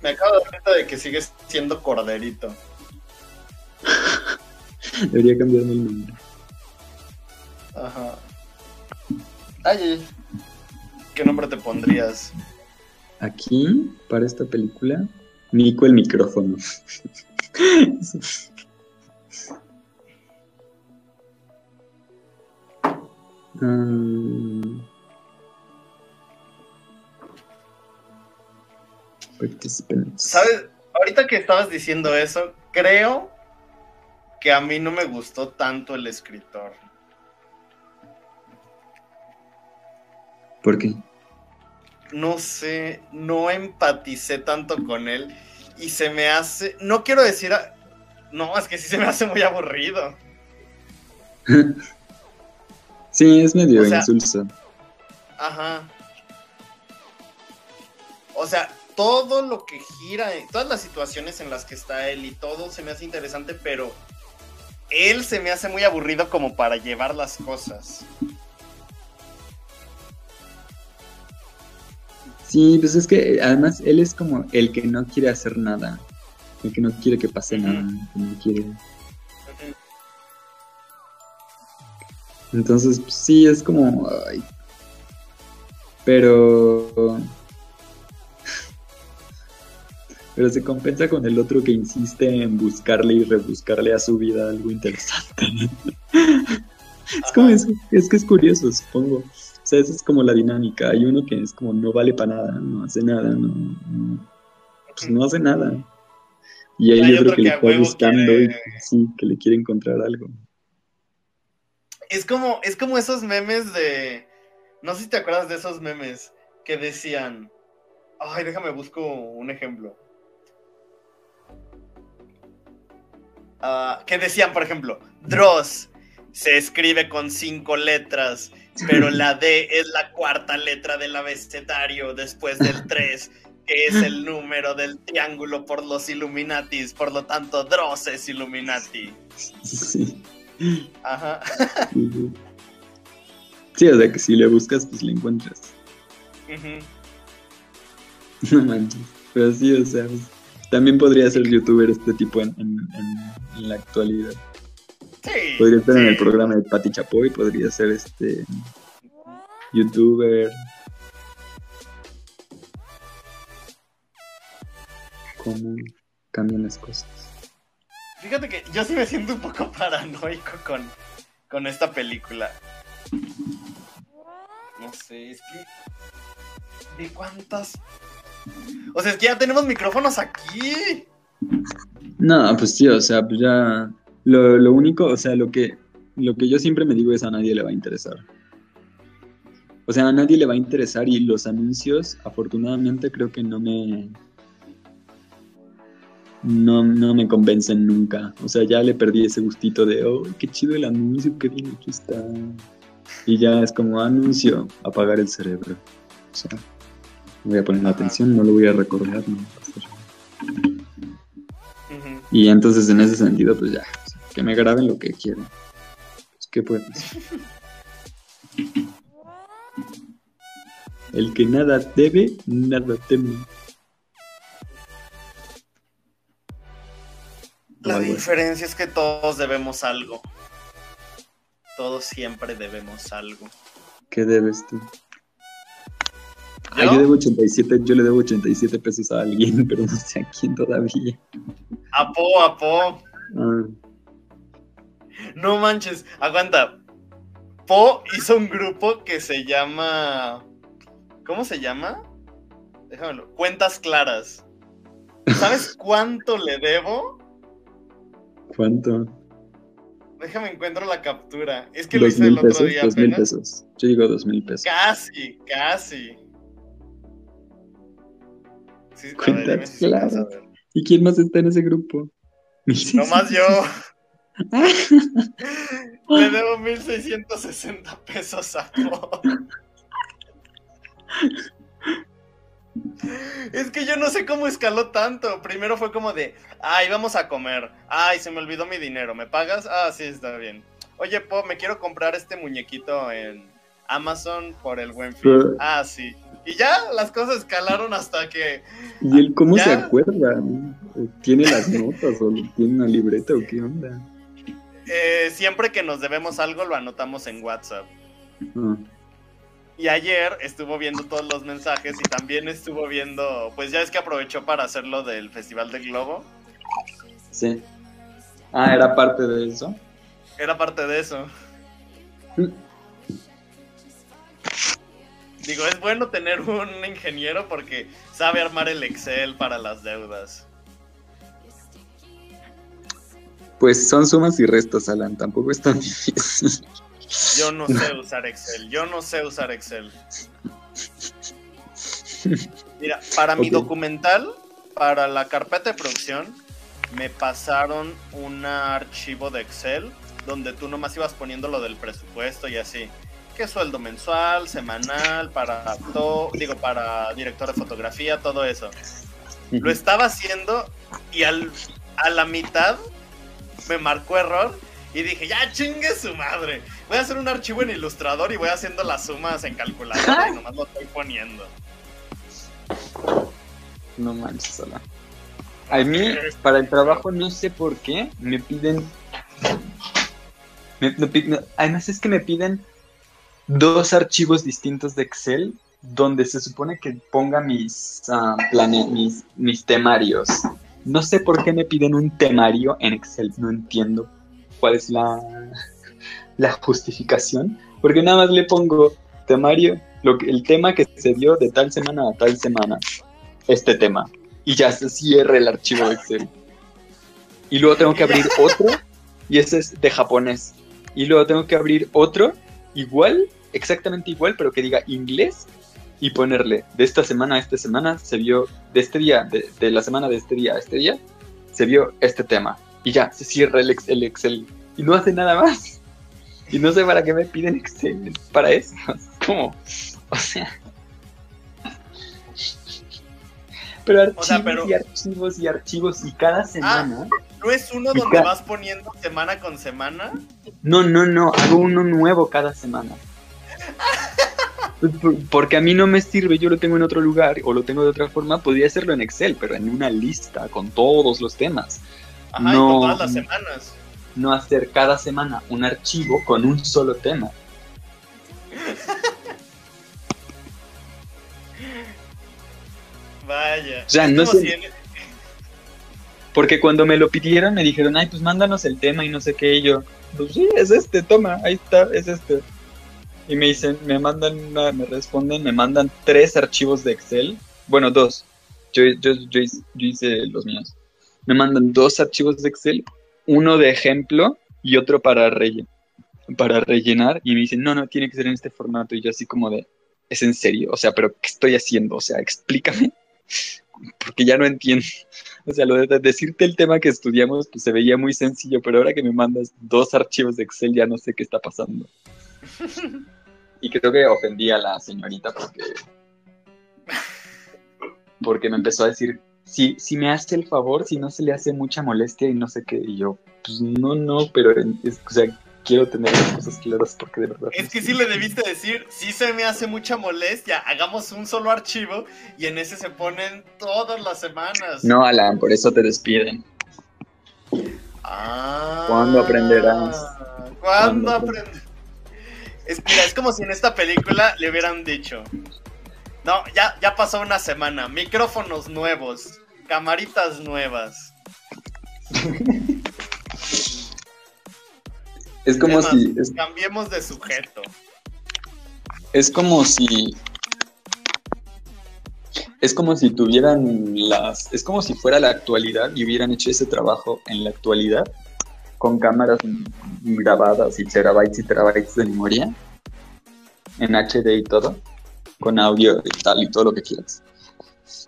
Me acabo de dar cuenta de que sigues siendo corderito. <laughs> Debería cambiarme el nombre. Ajá. Ay, ¿qué nombre te pondrías? Aquí, para esta película, Nico el micrófono. <laughs> Participants. ¿Sabes? Ahorita que estabas diciendo eso, creo que a mí no me gustó tanto el escritor. ¿Por qué? No sé, no empaticé tanto con él y se me hace, no quiero decir, a- no, es que sí se me hace muy aburrido. <laughs> sí, es medio O sea- insulso. Ajá. O sea, todo lo que gira, todas las situaciones en las que está él y todo se me hace interesante, pero él se me hace muy aburrido como para llevar las cosas. Sí, pues es que además él es como el que no quiere hacer nada. El que no quiere que pase nada. el que no quiere. Entonces, pues, sí, es como. ay. Pero. Pero se compensa con el otro que insiste en buscarle y rebuscarle a su vida algo interesante. <laughs> es como eso, es que es curioso, supongo. Sea, esa es como la dinámica. Hay uno que es como no vale para nada, no hace nada, no, no- pues no hace nada. Y hay, otro otro que que le está buscando quiere- y sí, que le quiere encontrar algo. Es como, es como esos memes de. No sé si te acuerdas de esos memes que decían. Ay, déjame busco un ejemplo. Ah, que decían, por ejemplo, Dross se escribe con cinco letras, pero la D es la cuarta letra del abecedario después del <laughs> 3, que es el número del triángulo por los Illuminatis. Por lo tanto, Dross es Illuminati. Sí. Ajá. Sí, o sea que si le buscas, pues le encuentras. <laughs> No manches. Pero sí, o sea, pues, también podría ser youtuber este tipo en, en- en- en la actualidad. Sí. Podría estar en el programa de Pati Chapoy, podría ser este youtuber. ¿Cómo cambian las cosas? Fíjate que yo sí me siento un poco <laughs> paranoico con, con esta película. No sé, es que. ¿De cuántas? O sea, es que ya tenemos micrófonos aquí. No, pues sí, o sea, pues ya. Lo, lo único, o sea, lo que, lo que yo siempre me digo es a nadie le va a interesar. O sea, a nadie le va a interesar y los anuncios, afortunadamente, creo que no me. No, no me convencen nunca. O sea, ya le perdí ese gustito de, oh, qué chido el anuncio, qué bien hecho está. Y ya es como anuncio, apagar el cerebro. O sea, voy a poner Ajá. atención, no lo voy a recordar, no va a pasar. Y entonces en ese sentido, pues ya, que me graben lo que quieran. Pues, ¿qué puede pasar? El que nada debe, nada teme. La diferencia es que todos debemos algo. Todos siempre debemos algo. ¿Qué debes tú? Ah, ¿Yo? yo debo 87, yo le debo 87 pesos a alguien, <laughs> pero no sé a quién todavía. Apo, apo. Ah, No manches, aguanta. Po hizo un grupo que se llama. ¿Cómo se llama? Déjamelo. Cuentas claras. ¿Sabes <laughs> cuánto le debo? ¿Cuánto? Déjame encuentro la captura. Es que lo Dos hice el mil otro pesos, día dos mil pesos. Yo digo dos mil pesos. Casi, casi. Sí, a ver, Cuentas si claras. ¿Y quién más está en ese grupo? Nomás yo. <laughs> <laughs> Le debo <laughs> 1660 pesos a Po. Es que yo no sé cómo escaló tanto. Primero fue como de, ay, vamos a comer. Ay, se me olvidó mi dinero. ¿Me pagas? Ah, sí, está bien. Oye, Po, me quiero comprar este muñequito en Amazon por el buen fin. Pero- Ah, sí. Y ya las cosas escalaron hasta que ¿Y él cómo ¿Ya? se acuerda? ¿O ¿Tiene las notas o tiene una libreta o qué onda? Eh, siempre que nos debemos algo lo anotamos en WhatsApp. Y ayer estuvo viendo todos los mensajes y también estuvo viendo, pues ya es que aprovechó para hacerlo del Festival del Globo. sí. Ah, era parte de eso. Era parte de eso. Mm. Digo, es bueno tener un ingeniero porque sabe armar el Excel para las deudas. Pues son sumas y restas, Alan. Tampoco es tan difícil. Yo no sé usar Excel, yo no sé usar Excel. Mira, para mi documental, para la carpeta de producción, me pasaron un archivo de Excel donde tú nomás ibas poniendo lo del presupuesto y así. ¿Qué sueldo mensual, semanal, para todo, digo, para director de fotografía, todo eso? Lo estaba haciendo y al, a la mitad me marcó error y dije, ya chingue su madre. Voy a hacer un archivo en Ilustrador y voy haciendo las sumas en calculadora y nomás lo estoy poniendo. No manches, Alan. A mí, para el trabajo, no sé por qué, me piden. me- además, es que me piden dos archivos distintos de Excel donde se supone que ponga mis, plane- mis, mis temarios. No sé por qué me piden un temario en Excel, no entiendo cuál es <laughs> la, justificación, porque nada más le pongo temario, lo que, el tema que se dio de tal semana a tal semana, este tema, y ya se cierra el archivo de Excel. Y luego tengo que abrir otro, y ese es de japonés. Y luego tengo que abrir otro, igual, exactamente igual, pero que diga inglés, y ponerle, de esta semana a esta semana se vio, de este día, de, de la semana de este día a este día, se vio este tema. Y ya, se cierra el, ex- el Excel. Y no hace nada más. Y no sé para qué me piden Excel para eso. <laughs> Es como, o sea. Pero archivos O sea, pero- y archivos y archivos y cada semana. ¿No es uno donde vas poniendo semana con semana? No, no, no, hago uno nuevo cada semana. <laughs> Pues, por- Porque a mí no me sirve, yo lo tengo en otro lugar o lo tengo de otra forma, podría hacerlo en Excel, pero en una lista con todos los temas. Ajá, No. y con todas las semanas. No hacer cada semana un archivo con un solo tema. Vaya. O sea, no sé- si en- Porque cuando me lo pidieron me dijeron, ay, pues mándanos el tema y no sé qué. Y yo, pues sí, es este, toma, ahí está, es este. Y me dicen, me mandan, una- me responden, me mandan tres archivos de Excel. Bueno, dos. Yo, yo, yo, hice, yo hice los míos. Me mandan dos archivos de Excel, uno de ejemplo y otro para, relle- para rellenar. Y me dicen, no, no, tiene que ser en este formato. Y yo así como de, ¿es en serio? O sea, pero ¿qué estoy haciendo? O sea, explícame. <laughs> Porque ya no entiendo. O sea, lo de de decirte el tema que estudiamos, pues se veía muy sencillo, pero ahora que me mandas dos archivos de Excel ya no sé qué está pasando. <laughs> Y creo que ofendí a la señorita porque. Porque me empezó a decir, si, si me hace el favor, si no se le hace mucha molestia y no sé qué. Y yo, pues no, no, pero es- o sea, quiero tener las cosas claras porque de verdad. Es que sí le debiste decir, sí se me hace mucha molestia, hagamos un solo archivo y en ese se ponen todas las semanas. No, Alan, por eso te despiden. Ah. ¿Cuándo aprenderás? ¿Cuándo ¿Cuándo aprenderás? Es, mira, es como si en esta película le hubieran dicho, no, ya, ya pasó una semana, micrófonos nuevos, camaritas nuevas. Es como si. Es, Cambiemos de sujeto. es como si. Es como si tuvieran las. Es como si fuera la actualidad y hubieran hecho ese trabajo en la actualidad con cámaras grabadas y terabytes y terabytes de memoria en HD y todo, con audio y tal y todo lo que quieras.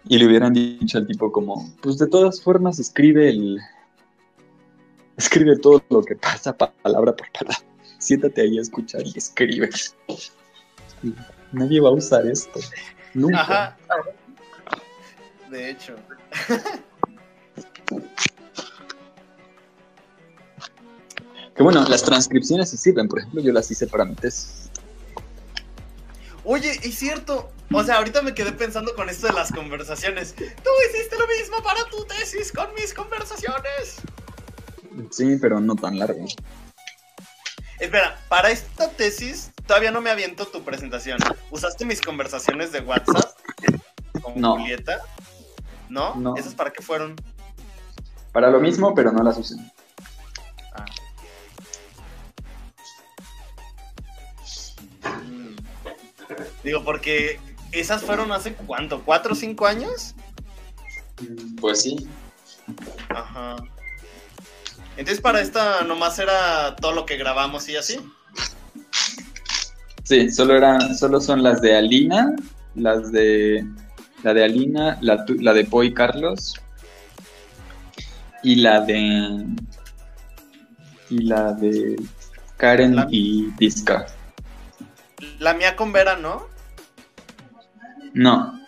Y le hubieran dicho al tipo como, pues de todas formas escribe el... Escribe todo lo que pasa pa- palabra por palabra. Siéntate ahí a escuchar y escribe. Nadie va a usar esto. Nunca. De hecho. <laughs> Que bueno, las transcripciones sí sirven. Por ejemplo, yo las hice para mi tesis. Oye, es cierto. O sea, ahorita me quedé pensando con esto de las conversaciones. Tú hiciste lo mismo para tu tesis con mis conversaciones. Sí, pero no tan largo. Espera, para esta tesis todavía no me aviento tu presentación. ¿Usaste mis conversaciones de WhatsApp con No. Julieta? ¿No? No. ¿Esas para qué fueron? Para lo mismo, pero no las usé. Digo, porque esas fueron hace cuánto, ¿cuatro o cinco años? Pues sí. Ajá. Entonces para esta nomás era todo lo que grabamos y así. Sí, solo eran, solo son las de Alina, las de la de Alina, la, la de Boy Carlos y la de y la de Karen y Disca. La mía con Vera, ¿no? No,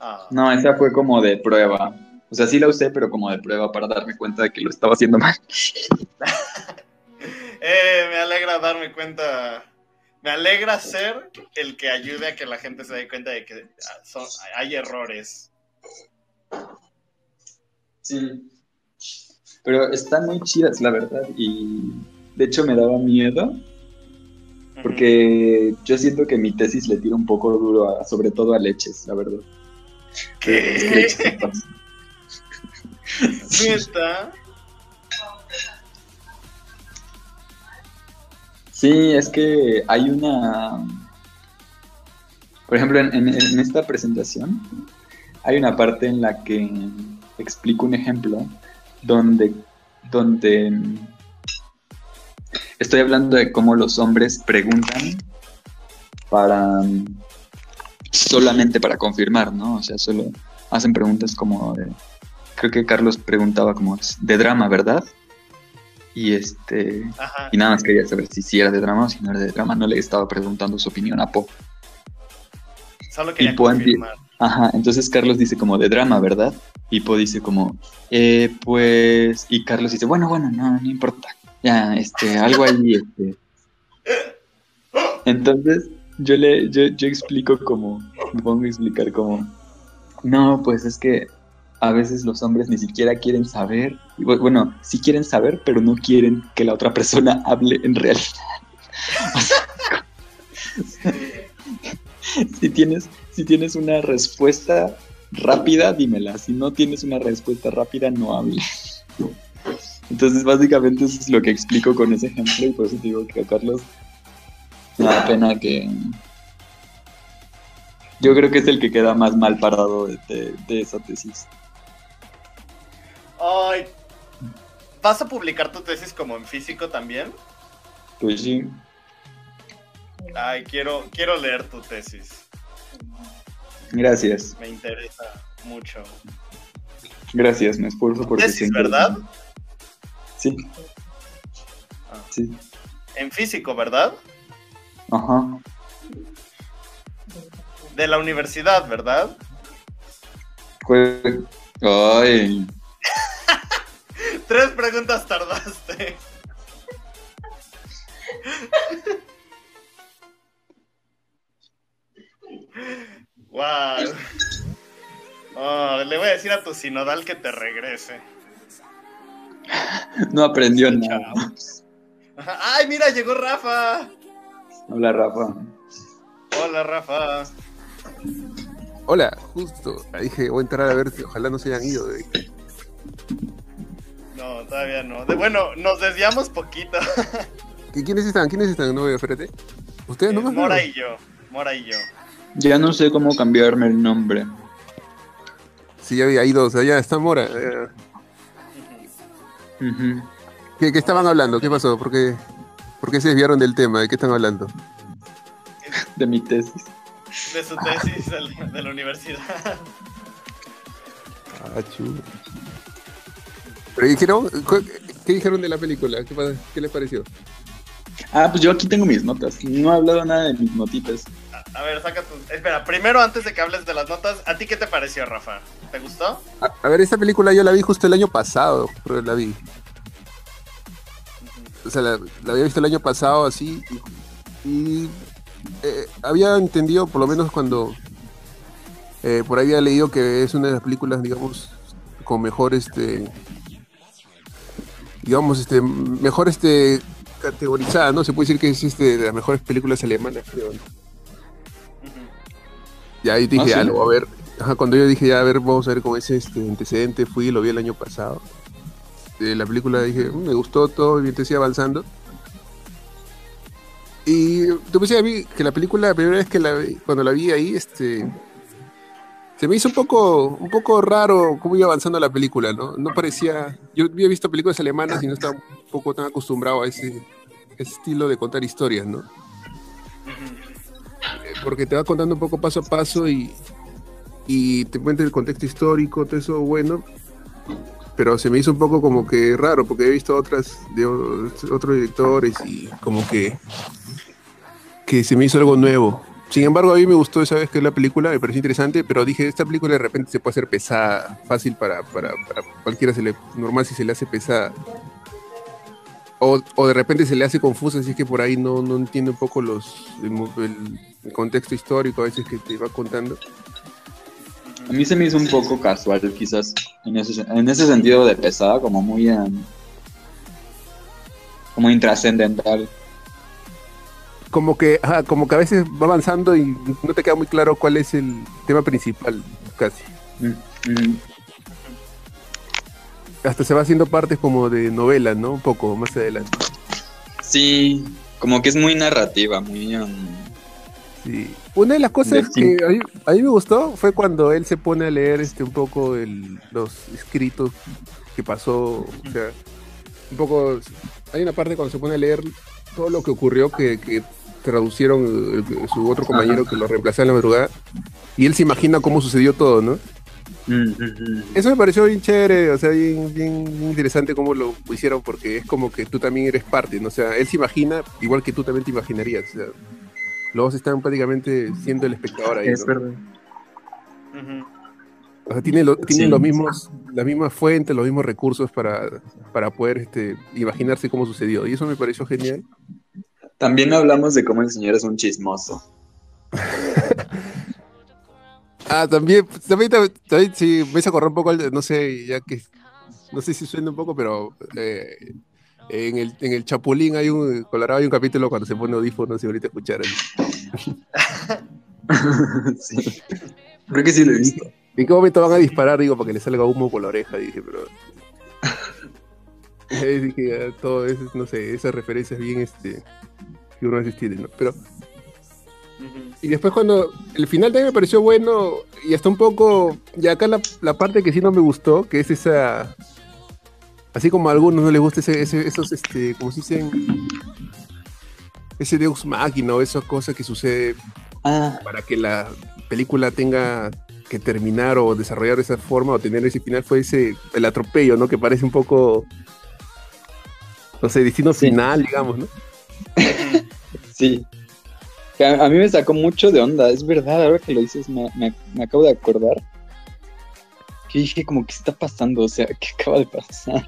Ah. no, esa fue como de prueba. O sea, sí la usé, pero como de prueba para darme cuenta de que lo estaba haciendo mal. <laughs> Eh, me alegra darme cuenta. Me alegra ser el que ayude a que la gente se dé cuenta de que ah, son- hay errores. Sí. Pero están muy chidas, la verdad. Y de hecho me daba miedo Porque yo siento que mi tesis le tira un poco duro, a- sobre todo a leches, la verdad. ¿Qué? Leches pasa. ¿Neta? Sí, es que hay una... Por ejemplo, en, en- en esta presentación hay una parte en la que explico un ejemplo donde, donde estoy hablando de cómo los hombres preguntan para solamente para confirmar, ¿no? O sea, solo hacen preguntas como de, creo que Carlos preguntaba como de drama, ¿verdad? Y este Ajá. y nada más quería saber si sí era de drama o si no era de drama. No le estaba preguntando su opinión a Po. Solo quería Y confirmar. Ajá, entonces Carlos dice como de drama, ¿verdad? Y Po dice como, eh, pues... Y Carlos dice, bueno, bueno, no, no importa. Ya, este, algo ahí, este... Entonces yo le, yo, yo explico como, me pongo a explicar como, no, pues es que a veces los hombres ni siquiera quieren saber, bueno, sí quieren saber, pero no quieren que la otra persona <laughs> hable en realidad. O sea, <laughs> si tienes, si tienes una respuesta rápida, dímela. Si no tienes una respuesta rápida, no hables. Entonces, básicamente eso es lo que explico con ese ejemplo y por eso te digo que a Carlos me da pena que... Yo creo que es el que queda más mal parado de, de- de esa tesis. Ay. ¿Vas a publicar tu tesis como en físico también? Pues sí, Ay, quiero, quiero leer tu tesis. gracias, Me interesa mucho. gracias, me esfuerzo porque Tesis, siempre- ¿verdad? Sí. Ah. Sí, En físico, ¿verdad? ajá. De la universidad, ¿verdad? Fue... Ay, <laughs> Tres preguntas tardaste. <laughs> wow. <laughs> Oh, le voy a decir a tu sinodal que te regrese. <laughs> no aprendió nada. Ay, mira, llegó Rafa. Hola, Rafa. Hola, Rafa. Hola, justo. Dije, voy a entrar a ver si ojalá no se hayan ido. de- No, todavía no. De, bueno, nos desviamos poquito. <laughs> ¿Qué- ¿Quiénes están? ¿Quiénes están? No veo, espérate. ¿Ustedes no Eh, más? Mora y yo. Mora y yo. Ya no sé cómo cambiarme el nombre. Sí, ya había ido, o sea, ya está Mora. ¿Qué, qué estaban hablando? ¿Qué pasó? ¿Por qué, por qué se desviaron del tema? ¿De qué están hablando? De mi tesis. De su tesis de la, de la universidad. Ah, chulo. ¿Pero dijeron? ¿Cu- ¿Qué dijeron de la película? ¿Qué, qué les pareció? Ah, pues yo aquí tengo mis notas. No he hablado nada de mis notitas. A, ver, saca tu. Espera, primero antes de que hables de las notas, ¿a ti qué te pareció, Rafa? ¿Te gustó? A, ver, esta película yo la vi justo el año pasado, pero la vi. O sea, la, había visto el año pasado así y, y, eh, había entendido, por lo menos cuando eh, por ahí había leído que es una de las películas, digamos, con mejor este, digamos, este, mejor este categorizada, ¿no? Se puede decir que es este de las mejores películas alemanas, creo. ¿no? Y ahí dije, Ah, ¿sí? ya, lo voy a ver. Ajá, cuando yo dije, ya, a ver, vamos a ver con ese este, antecedente, fui y lo vi el año pasado. De la película dije, "Mm, me gustó todo, y sigue avanzando. Y tú pensé a mí que la película, la primera vez que la vi, cuando la vi ahí, este. Se me hizo un poco, un poco raro cómo iba avanzando la película, ¿no? No parecía. Yo había visto películas alemanas y no estaba un poco tan acostumbrado a ese, ese estilo de contar historias, ¿no? Eh, porque te va contando un poco paso a paso y, y te cuenta el contexto histórico, todo eso bueno, pero se me hizo un poco como que raro, porque he visto otras otros directores y como que, que se me hizo algo nuevo. Sin embargo, a mí me gustó esa vez que la película, me pareció interesante, pero dije, esta película de repente se puede hacer pesada, fácil para, para, para cualquiera, normal si se le hace pesada. O, o de repente se le hace confusa, así que por ahí no, no entiende un poco los, el, contexto histórico a veces que te va contando. A mí se me hizo un poco casual, quizás, en ese, en ese sentido de pesada, como muy... em, como intrascendental. como que, ajá, como que a veces va avanzando y no te queda muy claro cuál es el tema principal, casi. Mm, mm. Hasta se va haciendo partes como de novela, ¿no? Un poco más adelante. Sí, como que es muy narrativa, muy... um, Sí. Una de las cosas De que a mí, a mí me gustó fue cuando él se pone a leer este un poco el- los escritos que pasó, o sea, un poco hay una parte cuando se pone a leer todo lo que ocurrió que, que traducieron eh, su otro compañero que lo reemplazó en la madrugada y él se imagina cómo sucedió todo, ¿no? Eso me pareció bien chévere, o sea, bien, bien interesante cómo lo hicieron porque es como que tú también eres parte, ¿no? O sea, él se imagina igual que tú también te imaginarías, o sea, los dos están prácticamente siendo el espectador ahí, Es ¿no? verdad. O sea, tiene, lo- tiene Sí. los mismos, las mismas fuentes, los mismos recursos para, para poder este, imaginarse cómo sucedió. Y eso me pareció genial. También hablamos de cómo el señor es un chismoso. <laughs> Ah, también, también, también, sí, me hizo correr un poco, al- no sé, ya que, no sé si suena un poco, pero eh, en, el, en el Chapulín hay un, Colorado hay un capítulo cuando se pone audífonos y ahorita escucharan. <laughs> sí. Creo que sí lo he visto. ¿En qué momento van a disparar? Digo, para que le salga humo por la oreja, dije, pero... <laughs> Eh, dije, ah, todo eso, no sé, esas referencias bien, este, que uno a veces tiene, ¿no? Pero... Y después cuando el final también me pareció bueno y hasta un poco, y acá la, la parte que sí no me gustó, que es esa, así como a algunos no les gusta ese, ese- esos, este, como se dicen, ese Deus Máquina o esa cosa que sucede Ah, para que la película tenga que terminar o desarrollar de esa forma o tener ese final fue ese, el atropello, ¿no? Que parece un poco, no sé, destino Sí. final, digamos, ¿no? <laughs> sí. Que A, a mí me sacó mucho de onda, es verdad, ahora que lo dices me, me- me acabo de acordar. Que dije como, ¿qué está pasando? O sea, <laughs> ¿qué acaba de pasar?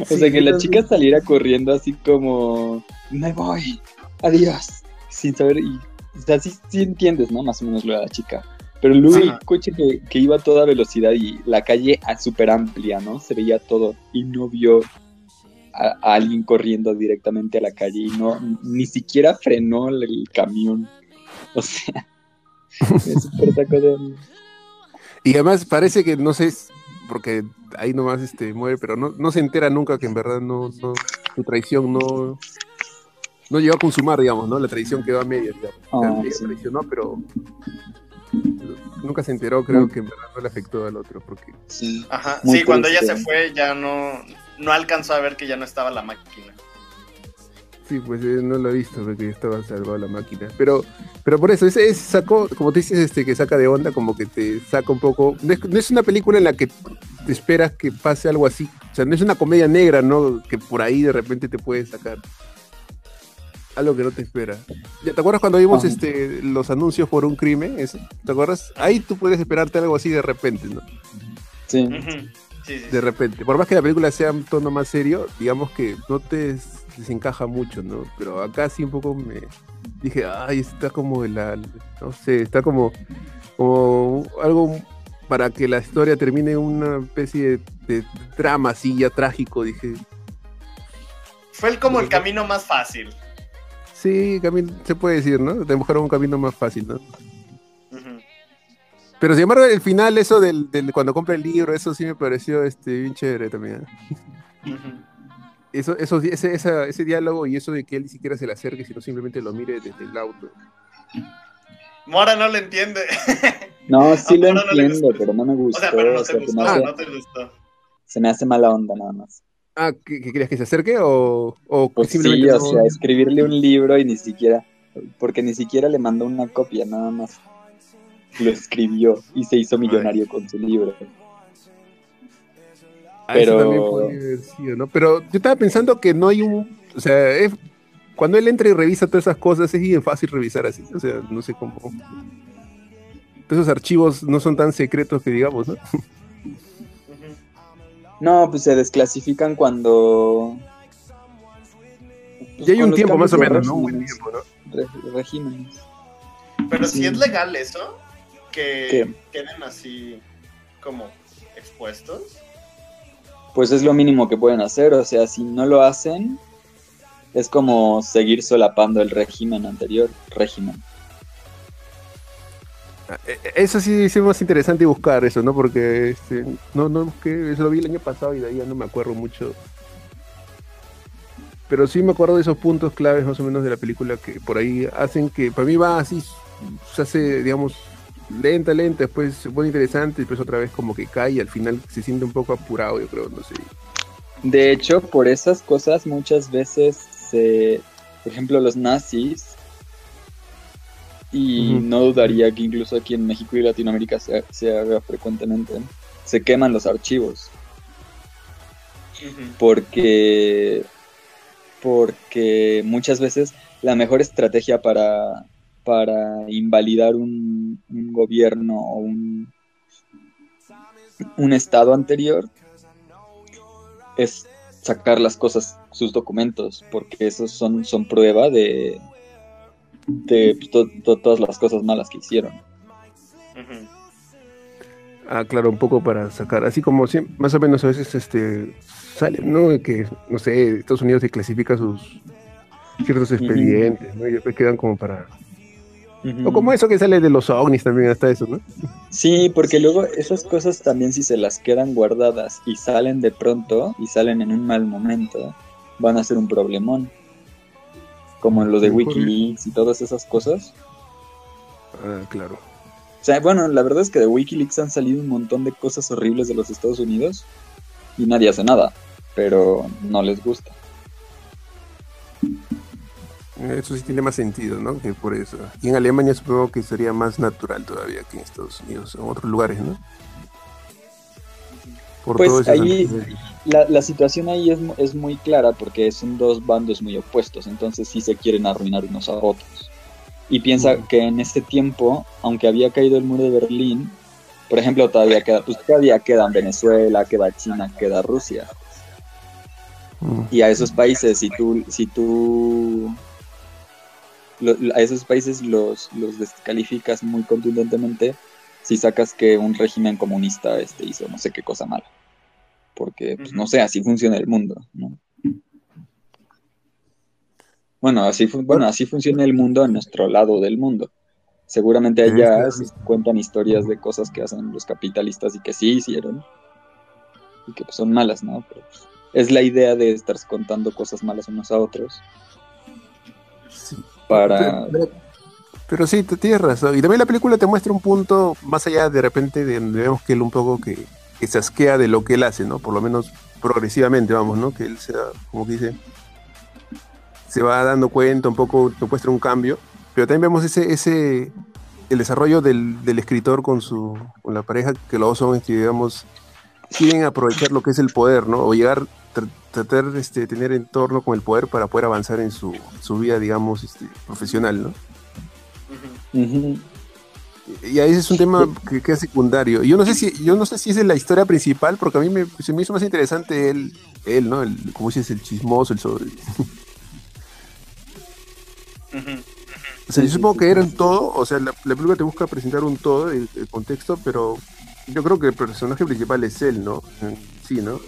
O Sí, sea, que la chica saliera corriendo así como, me voy, adiós, sin saber, y, o sea, sí, sí entiendes, ¿no? Más o menos lo de la chica. Pero luego el coche que, que iba a toda velocidad y la calle a- súper amplia, ¿no? Se veía todo y no vio a, a alguien corriendo directamente a la calle y no, ni siquiera frenó el, el camión. O sea, <laughs> es súper sacó de onda. Y además parece que, no sé, porque ahí nomás este, muere, pero no, no se entera nunca que en verdad no, no su traición no, no llegó a consumar, digamos, ¿no? La traición quedó a medias, digamos. Ah, sí. traicionó, pero nunca se enteró, creo que en verdad no le afectó al otro, porque Sí. Ajá. Muy Sí, cuando ella se fue ya no, no alcanzó a ver que ya no estaba la máquina. sí, pues eh, no lo he visto, porque estaba salvado la máquina. Pero, pero por eso, ese, ese sacó, como te dices, este, que saca de onda, como que te saca un poco. No es, no es una película en la que te esperas que pase algo así. O sea, no es una comedia negra, ¿no? Que por ahí de repente te puede sacar algo que no te espera. ¿Ya ¿Te acuerdas cuando vimos Ajá. este los anuncios por un crimen? Ese? ¿Te acuerdas? Ahí tú puedes esperarte algo así de repente, ¿no? Sí, sí, sí. De repente. Por más que la película sea un tono más serio, digamos que no te desencaja mucho, ¿no? Pero acá sí un poco me dije, ay, está como la, no sé, está como, como algo para que la historia termine en una especie de, de drama así ya trágico, dije. Fue el, como el camino más fácil. Sí, camino, se puede decir, ¿no? Te buscaron un camino más fácil, ¿no? Pero sin embargo, el final, eso del, del cuando compra el libro, eso sí me pareció este, bien chévere también. ¿eh? Eso, eso, ese, esa- ese diálogo y eso de que él ni siquiera se le acerque, sino simplemente lo mire desde el auto. Mora no lo entiende. <laughs> No, sí lo no entiendo, pero no me o gustó. sea, pero no o te sea, me gustó, hace, no te gustó. se me hace mala onda nada más. Ah, ¿qué, qué querías que se acerque o, o Pues sí, simplemente o no? sea, escribirle un libro y ni siquiera, porque ni siquiera le mandó una copia, nada más. Lo escribió y se hizo millonario con su libro. Ah, eso pero- también podría haber sido, ¿no? Pero yo estaba pensando que no hay un... O sea, es- cuando él entra y revisa todas esas cosas, es bien fácil revisar así. O sea, no sé cómo... Todos esos archivos no son tan secretos que digamos, ¿no? <laughs> No, pues se desclasifican cuando... pues, Y hay un tiempo más o menos, ¿no? Un buen regímenes. tiempo, ¿no? Re- regímenes. Pero Sí. si es legal eso, que ¿Qué? queden así como expuestos. Pues es lo mínimo que pueden hacer, o sea, si no lo hacen, Es como seguir solapando el régimen anterior, régimen. Eh, eh, Eso sí, sí es más interesante buscar eso, ¿no? Porque este, no, no busqué, eso lo vi el año pasado y de ahí ya no me acuerdo mucho. Pero sí me acuerdo de esos puntos claves más o menos de la película que por ahí hacen que para mí va así, se hace, digamos, lenta, lenta, después se pone interesante y después otra vez como que cae y al final se siente un poco apurado, yo creo, no sé. De hecho, por esas cosas muchas veces se, por ejemplo, los nazis, y no dudaría que incluso aquí en México y Latinoamérica se, se haga frecuentemente, se queman los archivos. porque porque muchas veces la mejor estrategia para, para invalidar un, un gobierno o un, un estado anterior es sacar las cosas, sus documentos, porque esos son, son prueba de, de to- to- todas las cosas malas que hicieron. Ujú. Ah, claro, un poco para sacar, así como más o menos a veces este sale, ¿no? Que, no sé, Estados Unidos se clasifica sus ciertos expedientes, ¿no? Y después quedan como para... O como eso que sale de los ovnis también, hasta eso, ¿no? Sí, porque luego esas cosas también si se las quedan guardadas y salen de pronto y salen en un mal momento, van a ser un problemón. Como lo de Wikileaks y todas esas cosas. Ah, claro. O sea, bueno, la verdad es que de Wikileaks han salido un montón de cosas horribles de los Estados Unidos y nadie hace nada, pero no les gusta. Eso sí tiene más sentido, ¿no? Que por eso. Y en Alemania supongo que sería más natural todavía que en Estados Unidos, en otros lugares, ¿no? Por Pues ahí-. La, la situación ahí es, es muy clara porque son dos bandos muy opuestos, entonces sí se quieren arruinar unos a otros. Y piensa que en ese tiempo, aunque había caído el muro de Berlín, por ejemplo, todavía queda, pues todavía quedan Venezuela, queda China, queda Rusia. Y a esos países, si tú, si tú lo- a esos países los, los descalificas muy contundentemente, si sacas que un régimen comunista este, hizo no sé qué cosa mala. Porque, pues, no sé, así funciona el mundo, ¿no? Bueno, así, bueno, así funciona el mundo en nuestro lado del mundo. Seguramente En allá este- se cuentan historias de cosas que hacen los capitalistas y que sí hicieron y que pues, son malas, ¿no? Pero, pues, es la idea de estar contando cosas malas unos a otros Sí. Para... Pero, sí, te tienes razón. Y también la película te muestra un punto más allá de repente de donde vemos que él un poco que, que se asquea de lo que él hace, ¿no? Por lo menos progresivamente, vamos, ¿no? Que él se da, como que dice, se va dando cuenta, un poco, te muestra un cambio. Pero también vemos ese, ese, el desarrollo del, del escritor con su, con la pareja, que los dos son, este, digamos, quieren aprovechar lo que es el poder, ¿no? O llegar, tratar de este, tener entorno con el poder para poder avanzar en su, su vida, digamos, este, profesional, ¿no? Ujú. Ujú. Y ahí es un tema que queda secundario. Yo no sé si, yo no sé si esa es la historia principal, porque a mí me, se me hizo más interesante él, él, ¿no? El, como dices, el chismoso, el sobre. O sea, yo supongo que era un todo, o sea, la, la película te busca presentar un todo, el, el contexto, pero yo creo que el personaje principal es él, ¿no? Sí, ¿no?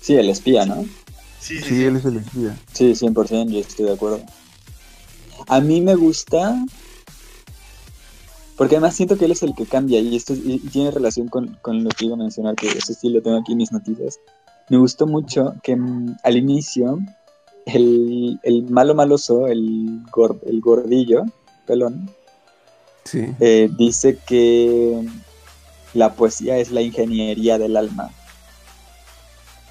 Sí, el espía, ¿no? Sí, sí, Sí, sí. él es el espía. Sí, 100%, yo estoy de acuerdo. A mí me gusta, porque además siento que él es el que cambia y esto es- y- tiene relación con, con lo que iba a mencionar, que eso sí lo tengo aquí en mis noticias. Me gustó mucho que mm, al inicio el, el malo maloso, el, gor- el gordillo, pelón, Sí. eh, dice que la poesía es la ingeniería del alma,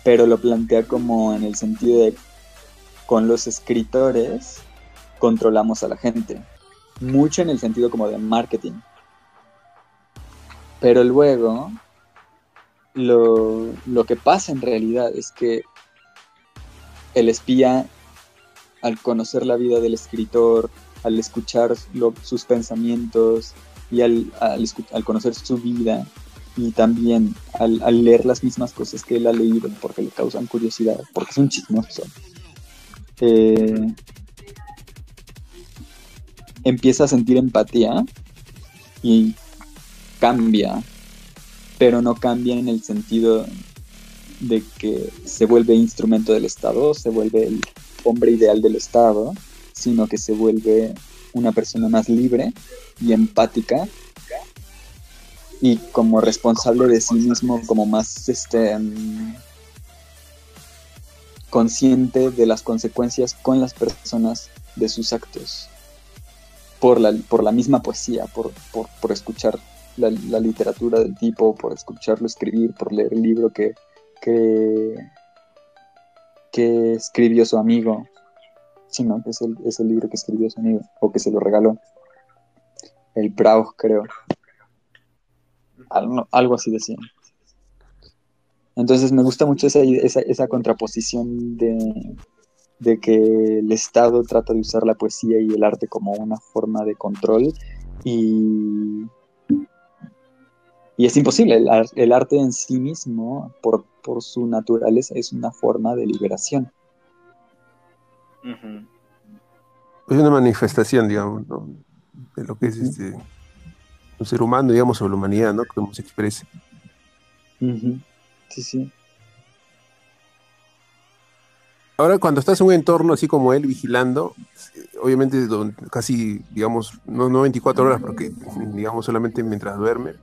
pero lo plantea como en el sentido de con los escritores controlamos a la gente, mucho en el sentido como de marketing. Pero luego lo, lo que pasa en realidad es que el espía, al conocer la vida del escritor, al escuchar sus pensamientos y al, al al conocer su vida y también al, al leer las mismas cosas que él ha leído porque le causan curiosidad, porque es un chismoso, eh, empieza a sentir empatía y cambia, pero no cambia en el sentido de que se vuelve instrumento del Estado, se vuelve el, hombre ideal del Estado, sino que se vuelve una persona más libre y empática y como responsable de sí mismo, como más este mm, consciente de las consecuencias con las personas de sus actos por la, por la misma poesía, por, por, por escuchar la, literatura del tipo, por escucharlo escribir, por leer el libro que, que, que escribió su amigo. Sí, ¿no? Es el, es el libro que escribió su amigo, o que se lo regaló. El Braug, creo. Algo, así decía. Entonces me gusta mucho esa, esa, esa contraposición de, de que el Estado trata de usar la poesía y el arte como una forma de control y, y es imposible. El, ar- el arte en sí mismo, por, por su naturaleza, es una forma de liberación. Es una manifestación, digamos, ¿no? de lo que es este, un ser humano, digamos, o la humanidad, ¿no? Como se exprese. Ujú. Sí, sí. Ahora, cuando estás en un entorno así como él, vigilando, obviamente don- casi, digamos, no, no 24 horas, porque, digamos, solamente mientras duerme,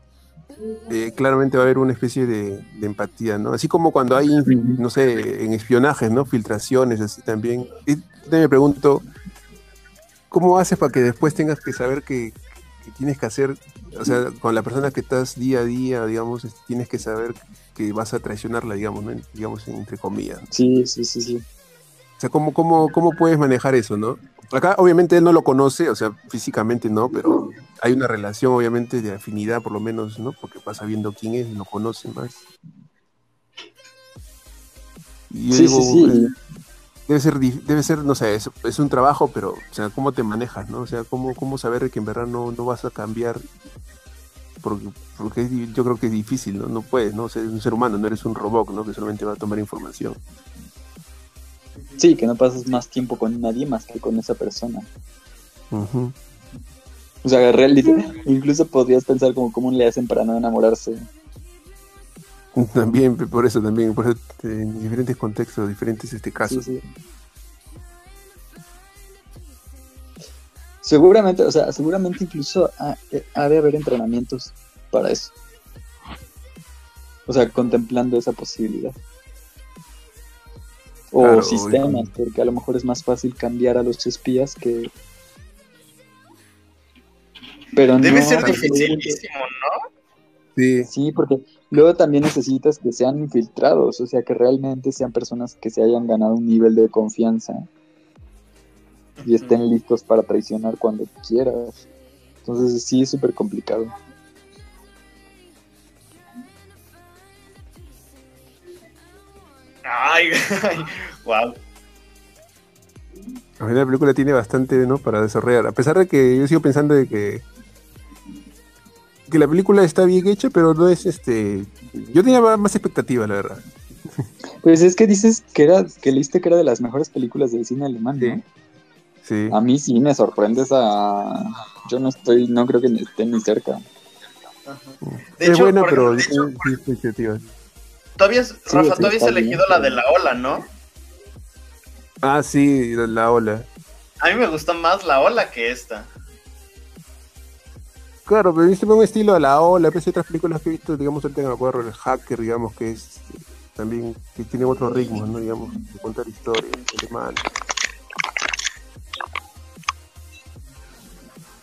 eh, claramente va a haber una especie de, de empatía, ¿no? Así como cuando hay, no sé, en espionajes, ¿no? Filtraciones, así también. Y te me pregunto, ¿cómo haces para que después tengas que saber que, que tienes que hacer, o sea, con la persona que estás día a día, digamos, este, tienes que saber que vas a traicionarla, digamos, ¿no? Digamos, entre comillas. Sí, sí, sí, sí. O sea, ¿cómo, cómo, ¿cómo puedes manejar eso, no? Acá obviamente él no lo conoce, o sea, físicamente no, pero hay una relación obviamente de afinidad por lo menos, ¿no? Porque vas sabiendo quién es, lo conoce más. Y Sí, digo, sí, sí. Debe ser, debe ser, no sé, es, es un trabajo, pero, o sea, ¿cómo te manejas, no? O sea, ¿cómo, cómo saber que en verdad no, no vas a cambiar? Porque, porque yo creo que es difícil, ¿no? No puedes, ¿no? O sea, eres un ser humano, no eres un robot, ¿no? Que solamente va a tomar información. Sí, que no pasas más tiempo con nadie más que con esa persona. O sea, realmente, incluso podrías pensar como cómo le hacen para no enamorarse. <laughs> También, por eso también, por eso, eh, en diferentes contextos, diferentes este Sí, sí. Seguramente, o sea, seguramente incluso ha, ha de haber entrenamientos para eso. O sea, contemplando esa posibilidad. O Claro, sistemas, porque a lo mejor es más fácil cambiar a los espías que... Pero Debe no, ser dificilísimo, ¿no? Sí, Sí, porque luego también necesitas que sean infiltrados, o sea, que realmente sean personas que se hayan ganado un nivel de confianza y estén listos para traicionar cuando quieras. Entonces sí es súper complicado. Ay, <laughs> ay, wow. al final la película tiene bastante, ¿no? Para desarrollar. A pesar de que yo sigo pensando de que que la película está bien hecha, pero no es este. Yo tenía más expectativa, la verdad. Pues es que dices que era, que leíste que era de las mejores películas del cine alemán, ¿no? Sí. A mí sí me sorprende esa... Yo no estoy, no creo que ni esté ni cerca. De es hecho, buena, pero de expectativas. Habías, Sí, Rafa, sí, tú habías está bien, elegido la de la ola, ¿no? Ah, sí, la, la ola. A mí me gusta más la ola que esta. Claro, pero viste un estilo a la ola, hay otras películas que he visto, digamos, ahorita me acuerdo, el hacker, digamos, que es también, que tiene otro ritmo, ¿no? Digamos, de contar historias, alemán.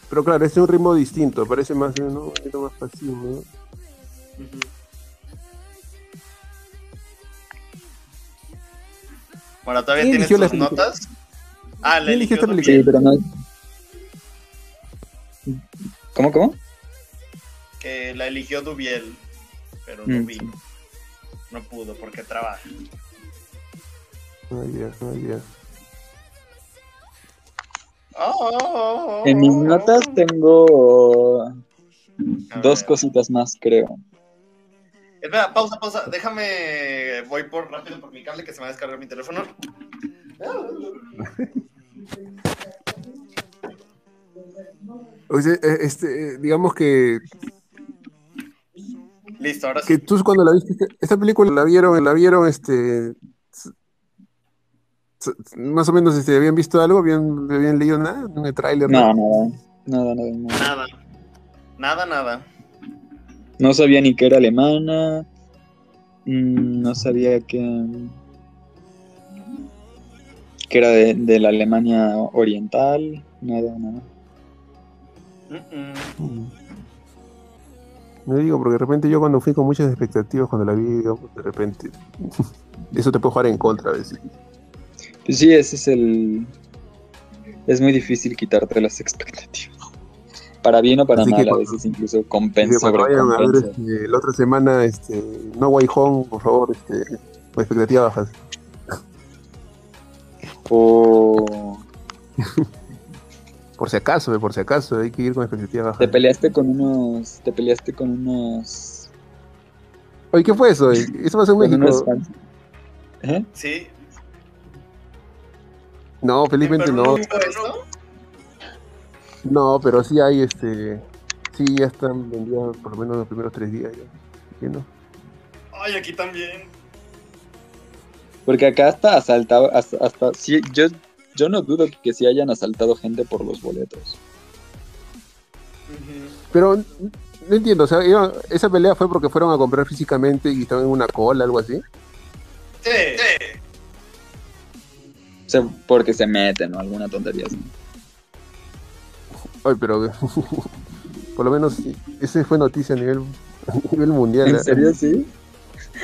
Pero claro, es un ritmo distinto, parece más, ¿no? Un poquito más pasivo, ¿no? Bueno, todavía ¿Quién tienes tus película? notas. Ah, la ¿Quién eligió esta. Sí, pero no... ¿Cómo, cómo? Que la eligió Dubiel, pero no Mm. vino. No pudo porque trabaja. Ah, ya. Oh, oh, oh, oh, En mis oh, notas oh. tengo dos cositas más, creo. Espera, pausa, pausa. Déjame. Voy por rápido por mi cable que se me va a descargar mi teléfono. <laughs> O sea, eh, este, eh, digamos que, Listo, ahora sí. que tú cuando la viste, esta película la vieron, la vieron, este, más o menos este, habían visto algo, habían, habían leído nada, en el tráiler. No, nada, nada, nada, nada. Nada. Nada, nada. No sabía ni que era alemana. mm, No sabía que. que era de, de la Alemania oriental. Nada, nada. No digo, porque de repente yo cuando fui con muchas expectativas, cuando la vi, digamos, de repente, <laughs> eso te puede jugar en contra a veces. Pues sí, ese es el. Es muy difícil quitarte las expectativas. Para bien o para Así mal, a veces incluso compensa vayan a ver este, la otra semana, este, No Way Home, por favor, este, con expectativas bajas. O <laughs> Por si acaso, por si acaso, hay que ir con expectativas te bajas. peleaste con unos. Te peleaste con unos. Oye, ¿qué fue eso? <laughs> Eso pasó en México. ¿Eh? Sí. No, felizmente ¿En no. No, pero sí hay, este, sí ya están vendidas por lo menos los primeros tres días. Ya. ¿Sí, no? Ay, aquí también. Porque acá hasta asaltaba, hasta, hasta sí, yo, yo no dudo que sí hayan asaltado gente por los boletos. Pero no entiendo, o sea, iban- esa pelea fue porque fueron a comprar físicamente y estaban en una cola, algo así. Sí, sí. O sea, porque se meten o alguna tontería así. Ay, pero <laughs> por lo menos ese fue noticia a nivel, a nivel mundial. ¿En ¿eh? serio sí?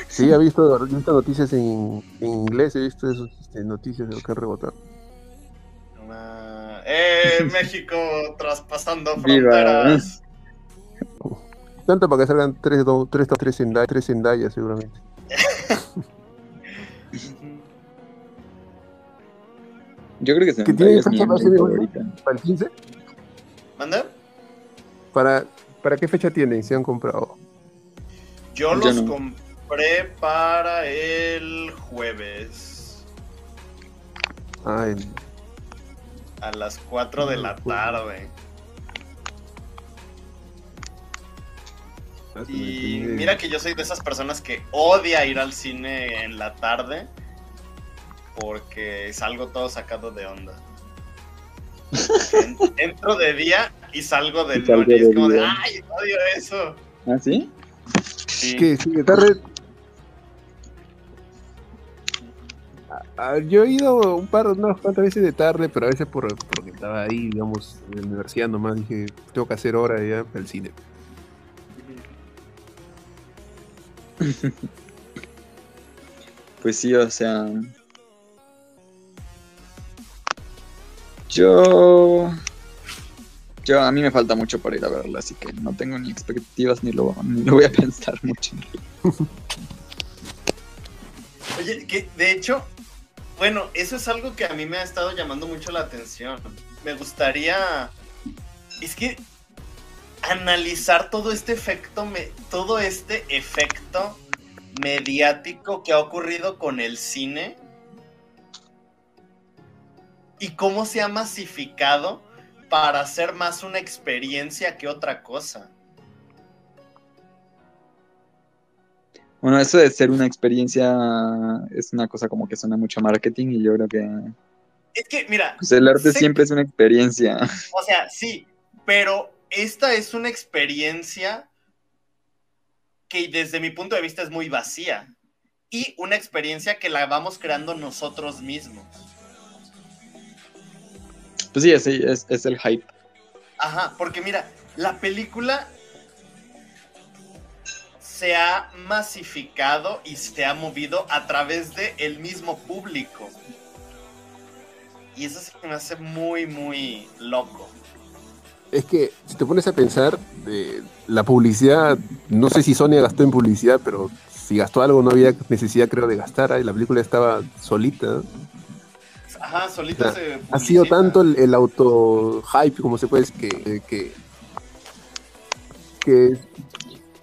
Sí, he visto, he visto noticias en, en inglés, he visto esas este, noticias de lo que han rebotado. Ah, eh, <laughs> México traspasando Viva. fronteras. Tanto para que salgan tres, do- tres, tres, Zendaya, tres Zendaya seguramente. <laughs> Yo creo que se ¿Que tiene fecha para. ¿Para el 15? ¿Manda? ¿Para, ¿Para qué fecha tienen? Si han comprado. Yo los no. compré para el jueves Ah, el- a las 4 de la tarde. Y mira que yo soy de esas personas que odia ir al cine en la tarde porque salgo todo sacado de onda. <laughs> En- Entro de día y salgo de noche. es como de. ¡ay, odio eso! ¿Ah, sí? Sí. que sí, de tarde. Yo he ido un par, unas cuantas veces de tarde, pero a veces por, porque estaba ahí, digamos, en la universidad nomás. Dije, tengo que hacer hora ya para el cine. <laughs> Pues sí, o sea. Yo. Yo, a mí me falta mucho para ir a verla, así que no tengo ni expectativas ni lo, ni lo voy a <laughs> pensar mucho. Oye, que de hecho, bueno, eso es algo que a mí me ha estado llamando mucho la atención. Me gustaría. Es que analizar todo este efecto, me- todo este efecto mediático que ha ocurrido con el cine y cómo se ha masificado para hacer más una experiencia que otra cosa. Bueno, eso de ser una experiencia es una cosa como que suena mucho a marketing y yo creo que Es que, mira, pues, el arte siempre es una experiencia. O sea, sí, pero esta es una experiencia que desde mi punto de vista es muy vacía y una experiencia que la vamos creando nosotros mismos. Pues sí, es, es, es el hype. Ajá, porque mira, la película se ha masificado y se ha movido a través de el mismo público. Y eso se me hace muy, muy loco. Es que si te pones a pensar, eh, la publicidad, no sé si Sony gastó en publicidad, pero si gastó algo no había necesidad creo de gastar, la película estaba solita. Ajá, solito Ya, se Ha sido tanto el, el auto hype, como se puede decir, que, que, que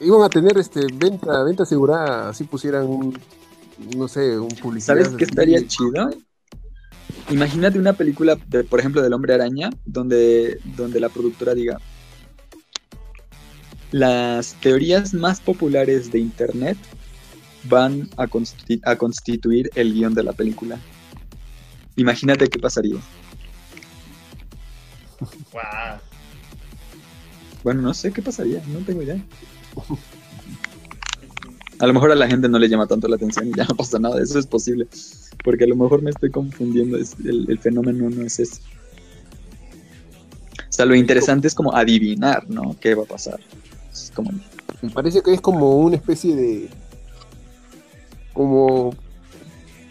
iban a tener este venta, venta asegurada, así pusieran un, no sé, un publicidad. ¿Sabes qué estaría chido? Imagínate una película, de, por ejemplo, del Hombre Araña, donde, donde la productora diga, las teorías más populares de Internet van a, consti- a constituir el guion de la película. Imagínate qué pasaría. Guau. Bueno, no sé qué pasaría, no tengo idea. A lo mejor a la gente no le llama tanto la atención y ya no pasa nada, eso es posible. Porque a lo mejor me estoy confundiendo, el, fenómeno no es ese. O sea, lo interesante es como adivinar, ¿no? ¿Qué va a pasar? Es parece que es como una especie de. como.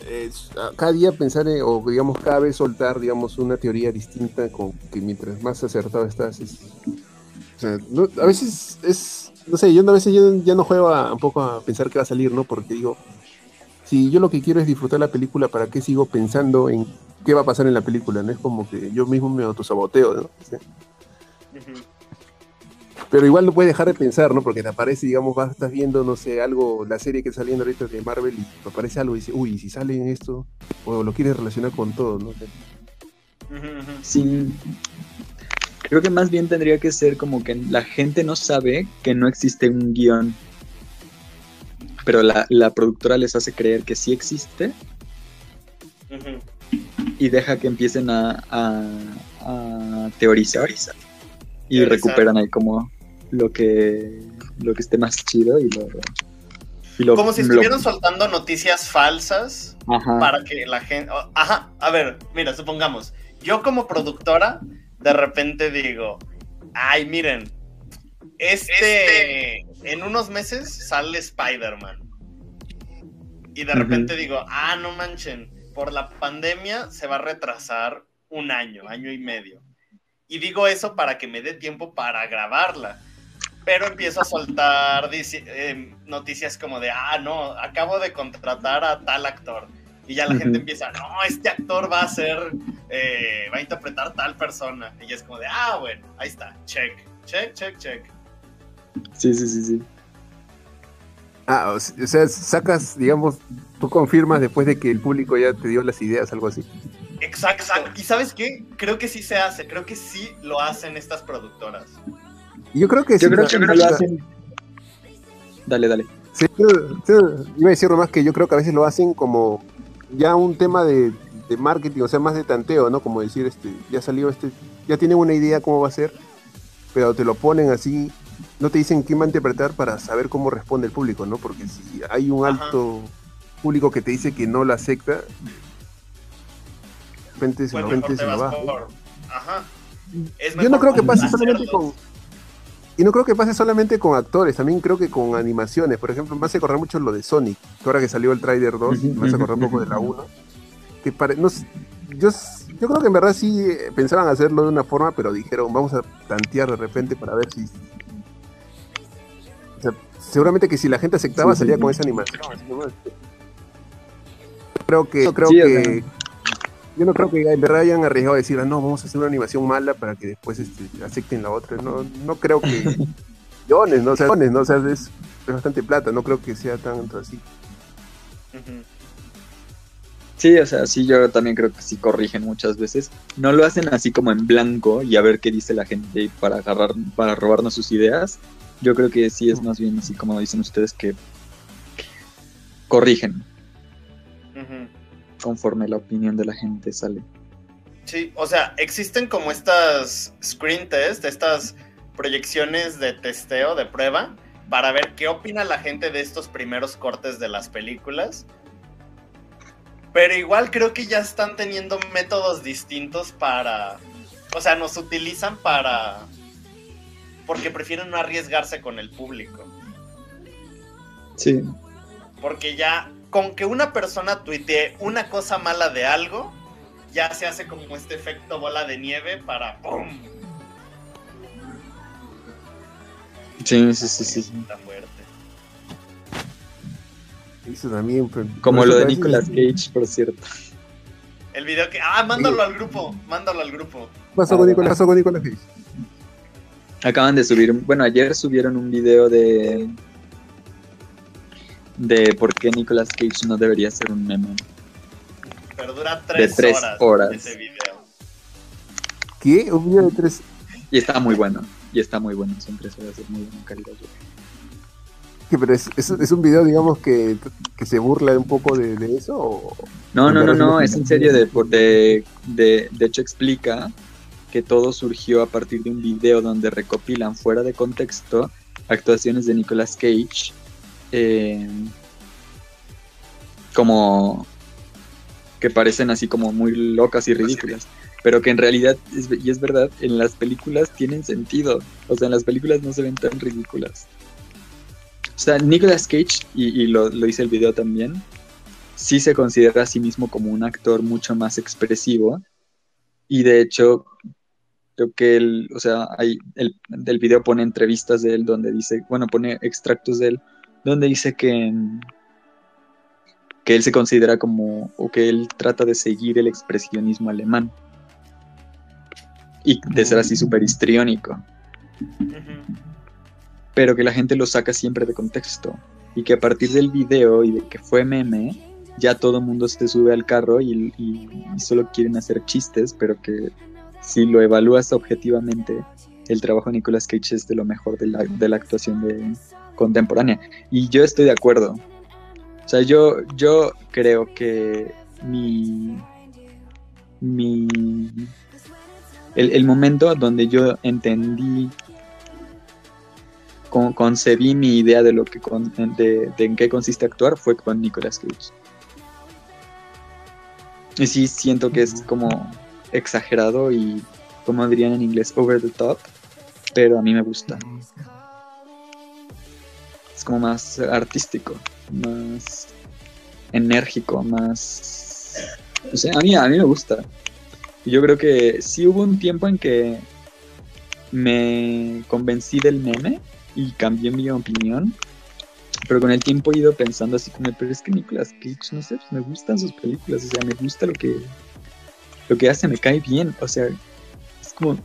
eh, cada día pensar en- o digamos cada vez soltar digamos una teoría distinta con que mientras más acertado estás a veces es no sé yo a veces yo ya no juego a, un poco a pensar qué va a salir no porque digo si yo lo que quiero es disfrutar la película para qué sigo pensando en qué va a pasar en la película no es como que yo mismo me autosaboteo no Ujú. pero igual no puedes dejar de pensar, ¿no? Porque te aparece, digamos, vas, estás viendo, no sé, algo, la serie que está saliendo ahorita de Marvel y te aparece algo y dices, uy, ¿y si sale en esto, o lo quieres relacionar con todo, ¿no? Sí. Creo que más bien tendría que ser como que la gente no sabe que no existe un guion. Pero la, la productora les hace creer que sí existe y deja que empiecen a, a- a teorizar y Teorizar. recuperan ahí como lo que lo que esté más chido y lo, Como si lo- estuvieran soltando noticias falsas Ajá. para que la gente. Ajá, a ver, mira, supongamos, yo como productora, de repente digo, ay, miren, este, en unos meses sale Spider-Man. Y de repente digo, ah, no manchen, por la pandemia se va a retrasar un año, año y medio. Y digo eso para que me dé tiempo para grabarla. Pero empiezo a soltar eh, noticias como de, ah, no, acabo de contratar a tal actor. Y ya la gente empieza, no, este actor va a ser, eh, va a interpretar tal persona. Y ya es como de, ah, bueno, ahí está, check, check, check, check. Sí, sí, sí, sí. Ah, o se- o sea, sacas, digamos, tú confirmas después de que el público ya te dio las ideas, algo así. Exacto. ¿Y sabes qué? Creo que sí se hace, creo que sí lo hacen estas productoras. Yo creo que Yo sí, creo que lo hacen. Dale, dale. Sí, yo- yo iba a decir más que yo creo que a veces lo hacen como ya un tema de, de marketing, o sea, más de tanteo, ¿no? Como decir, este, ya salió este, ya tienen una idea cómo va a ser, pero te lo ponen así, no te dicen quién va a interpretar para saber cómo responde el público, ¿no? Porque si hay un Ajá. alto público que te dice que no lo acepta, de repente se, Pues lo, mejor repente te se lo baja. por... Ajá. Yo no creo que pase solamente con. Y no creo que pase solamente con actores, también creo que con animaciones. Por ejemplo, me hace acordar mucho lo de Sonic, que ahora que salió el Trailer 2, Ujú, me hace acordar un poco de la 1. Que pare- no yo, yo creo que en verdad sí eh, pensaban hacerlo de una forma, pero dijeron, vamos a tantear de repente para ver si. O sea, seguramente que si la gente aceptaba, Sí, salía sí. con esa animación. Creo que. Creo Sí, que. Yo no creo que en verdad hayan arriesgado a decir, ah, no, vamos a hacer una animación mala para que después este, acepten la otra. No, no creo que. <laughs> millones, ¿no? O sea, millones, ¿no? O sea, es, es bastante plata, no creo que sea tanto así. Sí, o sea, sí, yo también creo que sí corrigen muchas veces. No lo hacen así como en blanco y a ver qué dice la gente para agarrar, para robarnos sus ideas. Yo creo que sí es más bien así como dicen ustedes que corrigen Ujú. Conforme la opinión de la gente sale. Sí, o sea, existen como estas screen test, estas proyecciones de testeo, de prueba, para ver qué opina la gente de estos primeros cortes de las películas. Pero igual creo que ya están teniendo métodos distintos para... O sea, nos utilizan para... Porque prefieren no arriesgarse con el público. Sí, Porque ya con que una persona tuitee una cosa mala de algo, ya se hace como este efecto bola de nieve para ¡pum! sí, sí, sí, sí. Está fuerte. Eso también. Como lo de Nicolas Cage, por cierto. El video que. ¡Ah, mándalo al grupo! Mándalo al grupo. ¿Qué pasó con Nicolas, pasó con Nicolas Cage? Acaban de subir, un- bueno, ayer subieron un video de de por qué Nicolas Cage no debería ser un meme. Pero dura tres, tres horas, horas. ese video. ¿Qué? Un video de tres. Y está muy bueno, y está muy bueno, son tres horas de muy buena calidad. Que, pero es, es, es un video, digamos, que, que se burla un poco de, de eso. o- No, no, no, no, es en serio, de, por- de, de, de hecho explica que todo surgió a partir de un video donde recopilan fuera de contexto actuaciones de Nicolas Cage eh, como que parecen así como muy locas y ridículas, pero que en realidad, es- y es verdad, en las películas tienen sentido, o sea, en las películas no se ven tan ridículas. O sea, Nicolas Cage, y, y lo, lo dice el video también, sí se considera a sí mismo como un actor mucho más expresivo y de hecho creo que él, o sea, hay, el, el video pone entrevistas de él donde dice, bueno, pone extractos de él donde dice que mm, que él se considera como o que él trata de seguir el expresionismo alemán y de ser así súper histriónico. Pero que la gente lo saca siempre de contexto y que a partir del video y de que fue meme, ya todo el mundo se sube al carro y, y- y solo quieren hacer chistes, pero que si lo evalúas objetivamente, el trabajo de Nicolas Cage es de lo mejor de la, de la actuación de, contemporánea. Y yo estoy de acuerdo. O sea, yo, yo creo que mi... mi el, el momento donde yo entendí con- concebí mi idea de lo que con- de, de en qué consiste actuar fue con Nicolas Cage. Y sí siento que es como exagerado y como dirían en inglés over the top, pero a mí me gusta. Como más artístico, más enérgico, más no sé, a mí a mí me gusta. Yo creo que sí hubo un tiempo en que me convencí del meme y cambié mi opinión. Pero con el tiempo he ido pensando así como, pero es que Nicolas Cage, no sé, pues me gustan sus películas, o sea, me gusta lo que lo que hace, me cae bien, o sea, es como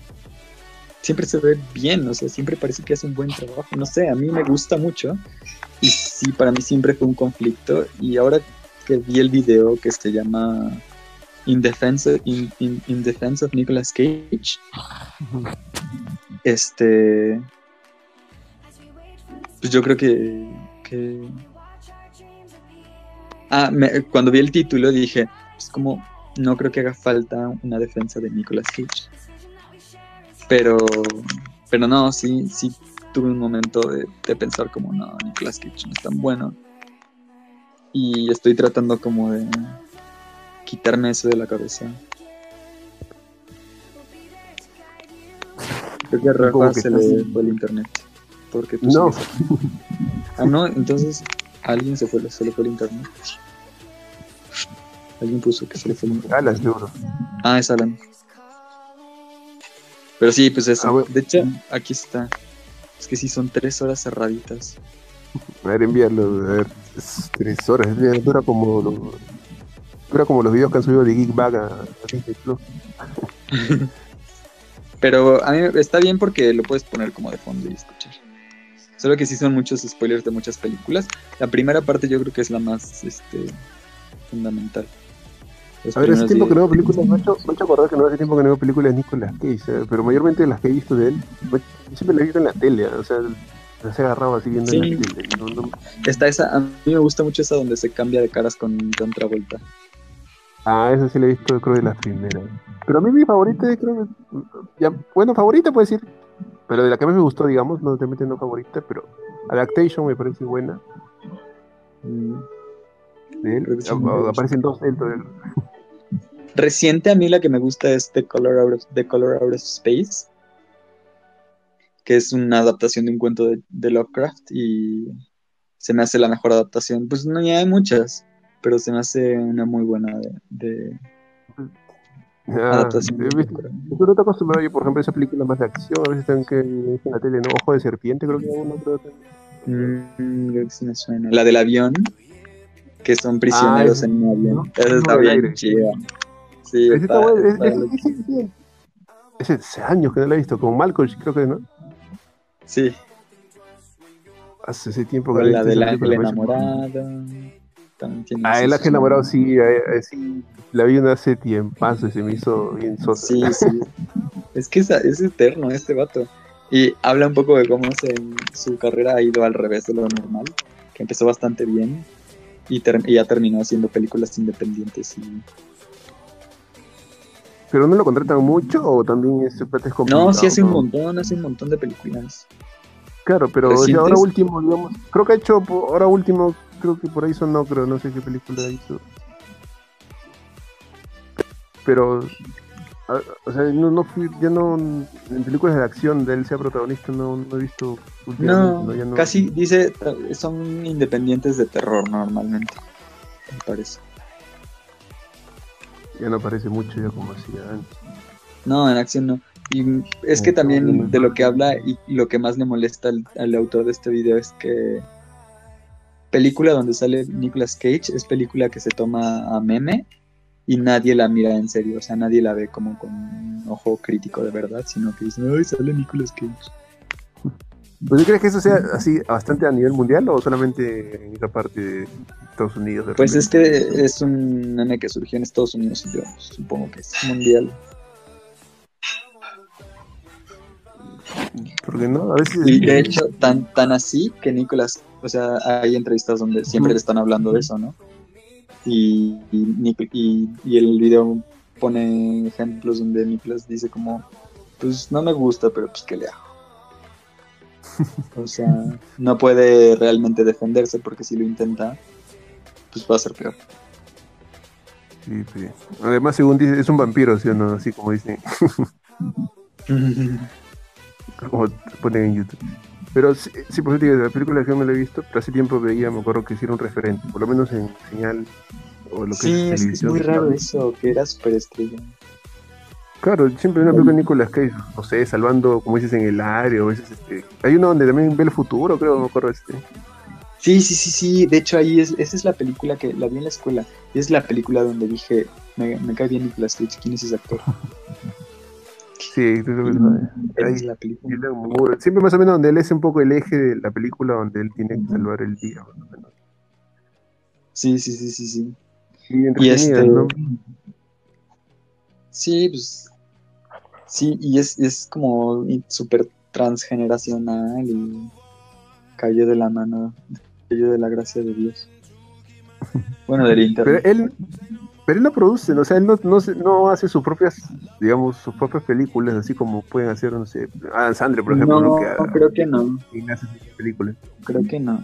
siempre se ve bien, o sea, siempre parece que hace un buen trabajo, no sé, a mí me gusta mucho y sí, para mí siempre fue un conflicto. Y ahora que vi el video que se llama In Defense, of Nicolas Cage, este pues yo creo que, que... ah me- cuando vi el título dije pues como no creo que haga falta una defensa de Nicolas Cage pero pero no sí sí tuve un momento de, de pensar como no Nicolas Cage no es tan bueno y estoy tratando como de quitarme eso de la cabeza creo que a Rafa que se le fue el internet porque tú No. ah no entonces alguien se fue se le fue el internet alguien puso que se le fue el internet Alas, seguro. Ah, es Alan. Pero sí, pues eso. Ah, bueno. De hecho, aquí está. Es que sí, son tres horas cerraditas. A ver, enviarlo. A ver, es tres horas. Dura como, lo- dura como los videos que han subido de Geek Bag a, a Disney Plus. <laughs> Pero a mí está bien porque lo puedes poner como de fondo y escuchar. Solo que sí son muchos spoilers de muchas películas. La primera parte yo creo que es la más este, fundamental. A ver, hace tiempo que no veo películas. Me ha hecho, me ha hecho acordar que no hace tiempo que no veo películas de Nicolas Cage. Pero mayormente las que he visto de él, yo siempre las he visto en la tele. O sea, las he agarrado así viendo en la tele. No, no- Está esa, a mí me gusta mucho esa donde se cambia de caras con John Travolta. Ah, esa sí la he visto, creo, de las primeras. Pero a mí mi favorita, creo que. Ya, bueno, favorita puede decir. Pero de la que más me gustó, digamos, no te no favorita, pero Adaptation me parece buena. Mm. De él. Sí aparecen dos dentro de él. <laughs> Reciente a mí la que me gusta es The Color Out of, The Color Out of Space, que es una adaptación de un cuento de, de Lovecraft y se me hace la mejor adaptación. Pues no ya hay muchas, pero se me hace una muy buena de, de Ah, adaptación. Yo no te acostumbrado, yo, por ejemplo, esa película más de acción, a veces están que en la tele, ¿no? Ojo de serpiente, creo que hay uno, creo que. Mm, creo que sí me suena. La del avión, que son prisioneros ese- en un avión. ¿no? Esa está bien chida. Sí, está, está es- está es- hace años que no la he visto, con Malcolm, creo que, ¿no? Sí, Hace ese tiempo que la visto del esa ángel enamorado. Ah, el ángel enamorado sí, eh, eh, sí, la vi una hace tiempazo y se me hizo bien sosa. Sí, sí. Es que es, es eterno este vato. Y habla un poco de cómo se, su carrera ha ido al revés de lo normal, que empezó bastante bien y, ter- y ya terminó haciendo películas independientes. Y... ¿Pero no lo contratan mucho o también es, es complicado? No, sí hace un ¿no? montón, hace un montón de películas. Claro, pero o ahora último, digamos, creo que ha hecho, ahora último, creo que por ahí sonó, creo, no sé qué película hizo. Pero, a- o sea, no, no fui, ya no, en películas de acción de él sea protagonista, no, no he visto últimamente, No, ya no- casi dice, son independientes de terror normalmente, me parece. Ya no aparece mucho ya como hacía antes. No, en acción no. Y es que también de lo que habla y lo que más le molesta al, al autor de este video es que película donde sale Nicolas Cage es película que se toma a meme y nadie la mira en serio, o sea, nadie la ve como con un ojo crítico de verdad, sino que dicen, ay, sale Nicolas Cage. ¿Pero tú crees que eso sea así bastante a nivel mundial o solamente en esa parte de Estados Unidos? de Pues es que es un meme que surgió en Estados Unidos y yo supongo que es mundial. ¿Por qué no? A veces... Y de hecho, tan, tan así que Nicolas, o sea, hay entrevistas donde siempre le están hablando de eso, ¿no? Y, y, y- y el video pone ejemplos donde Nicolas dice como, pues no me gusta, pero pues qué le hago. O sea, no puede realmente defenderse porque si lo intenta, pues va a ser peor. Sí, sí. Además, según dice, es un vampiro, ¿sí o no? Así como dicen, <laughs> como ponen en YouTube. Pero sí, sí, por digo, la película que no la he visto, pero hace tiempo veía, me acuerdo que un referente, por lo menos en señal o lo que Sí, es, es muy raro eso, que era superestrella. Claro, siempre hay una película de Nicolas Cage, no sé, salvando, como dices, en el aire, o veces, este... Hay uno donde también ve el futuro, creo, no me acuerdo, este... Sí, sí, sí, sí. De hecho, ahí es, esa es la película que la vi en la escuela. Y es la película donde dije, me, me cae bien Nicolas Cage. ¿Quién es ese actor? Sí, Ahí- es la película. Siempre más o menos donde él es un poco el eje de la película, donde él tiene que salvar el día, más o menos. Sí, sí, sí, sí, sí. Y este. ¿no? Sí, pues. Sí, y es, es como súper transgeneracional y cayó de la mano, cayó de la gracia de Dios. Bueno, del Pero internet. él, pero él no produce, o sea, él no, no, no hace sus propias, digamos, sus propias películas, así como pueden hacer, no sé, Adam Sandler, por ejemplo, no, creo que no. hace películas. Creo que no.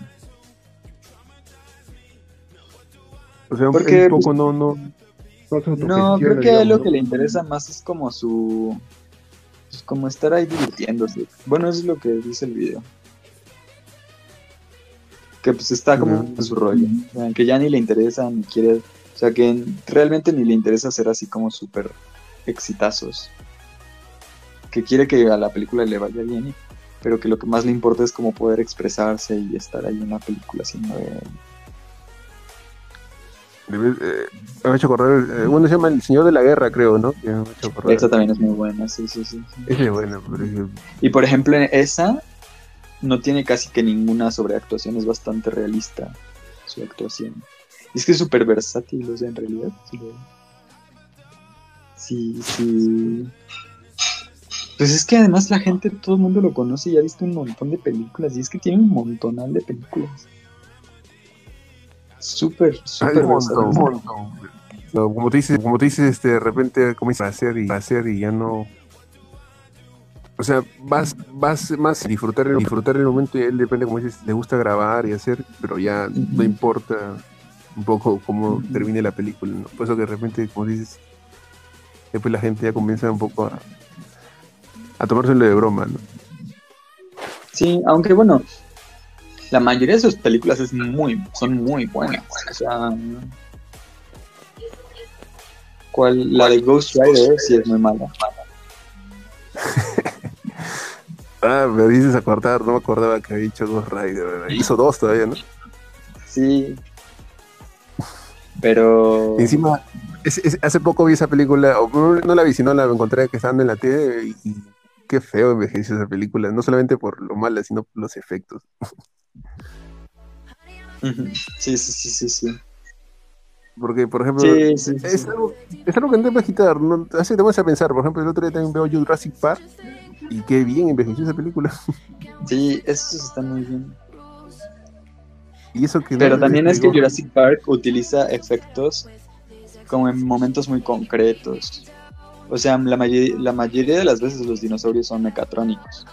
O sea, Porque, un poco no, no, No, creo que digamos, lo ¿no? que le interesa más es como su. Pues como estar ahí divirtiéndose. Bueno, eso es lo que dice el video. Que pues está como en su rollo. Que ya ni le interesa, ni quiere. O sea, que realmente ni le interesa ser así como súper exitazos. Que quiere que a la película le vaya bien, pero que lo que más le importa es como poder expresarse y estar ahí en la película haciendo de- vez- eh, me ha hecho acordar, eh, bueno, se llama El Señor de la Guerra, creo, ¿no? Que. Esa también es muy buena, sí, sí, sí. sí. Es buena, por ejemplo. Y por ejemplo, esa no tiene casi que ninguna sobreactuación, es bastante realista su actuación. Y es que es súper versátil, o sea, en realidad. Sí, sí. Pues es que además la gente, todo el mundo lo conoce y ha visto un montón de películas. Y es que tiene un montonal de películas. Súper, súper un montón, versátil. un montón. No, como te dices, como te dices, este, de repente comienzas a hacer y a hacer y ya no. O sea, vas, vas más a disfrutar, el- disfrutar el momento y él depende, como dices, le gusta grabar y hacer, pero ya no importa un poco cómo termine la película, ¿no? Por eso que de repente, como dices, después la gente ya comienza un poco a, a tomárselo de broma, ¿no? Sí, aunque bueno, la mayoría de sus películas es muy, son muy buenas. O sea, ¿cuál? La de Ghost Rider sí es muy mala. <laughs> Ah, me dices acordar, no me acordaba que había dicho Ghost Rider, ¿verdad? hizo dos todavía, ¿no? Sí. Pero. Encima, es- es- hace poco vi esa película, o no, la vi, sino la encontré que estaba en la tele y, y qué feo envejeció esa película, no solamente por lo mala, sino por los efectos. <laughs> Sí, sí, sí, sí, sí. Porque, por ejemplo, Sí, sí, sí. es, algo, es algo que no te puedes quitar, ¿no? hace te vas a pensar, por ejemplo, el otro día también veo Jurassic Park Y qué bien envejeció esa película. <laughs> Sí, eso está muy bien. Y eso que Pero no también es que. Jurassic Park utiliza efectos como en momentos muy concretos. O sea, la, mayoría- la mayoría de las veces los dinosaurios son mecatrónicos.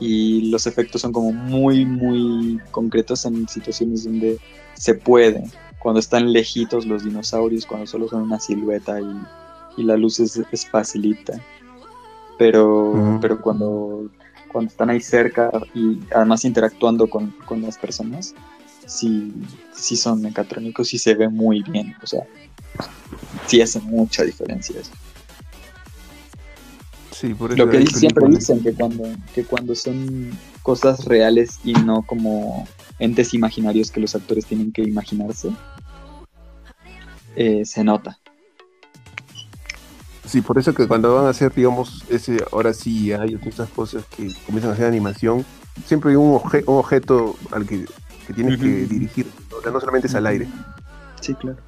Y los efectos son como muy, muy concretos en situaciones donde se puede. Cuando están lejitos los dinosaurios, cuando solo son una silueta y, y la luz es, es facilita. Pero, pero cuando, cuando están ahí cerca y además interactuando con, con las personas, sí, sí son mecatrónicos y se ve muy bien. O sea, sí hace mucha diferencia eso. Sí, por eso Lo que siempre dicen que cuando, que cuando son cosas reales y no como entes imaginarios que los actores tienen que imaginarse, eh, se nota. Sí, por eso que cuando van a hacer, digamos, ese, ahora sí hay otras cosas que comienzan a hacer animación, siempre hay un, obje- un objeto al que, que tienes que dirigir, ¿no? o sea, no solamente es al aire, Sí, claro.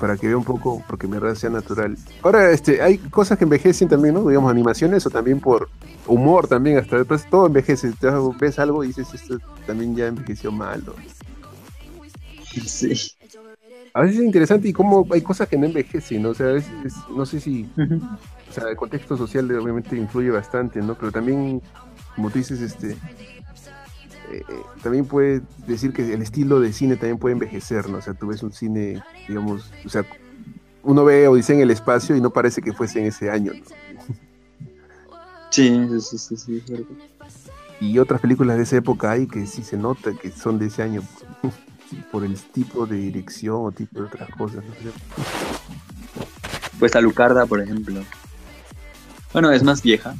Para que vea un poco, porque en verdad sea natural. Ahora, este, hay cosas que envejecen también, ¿no? Digamos, animaciones o también por humor también, hasta después todo envejece, te ves algo y dices, esto también ya envejeció mal. Sí. A veces es interesante y cómo hay cosas que no envejecen, ¿no? O sea, a veces, no sé si o sea, el contexto social obviamente influye bastante, ¿no? Pero también, como tú dices, este, eh, también puede decir que el estilo de cine también puede envejecer, ¿no? O sea, tú ves un cine, digamos, o sea, uno ve Odisea en el espacio y no parece que fuese en ese año, ¿no? <laughs> Sí, sí, sí, sí. Y otras películas de esa época hay que sí se nota que son de ese año <laughs> por el tipo de dirección o tipo de otras cosas, ¿no? Pues Alucarda, por ejemplo. Bueno, es más vieja.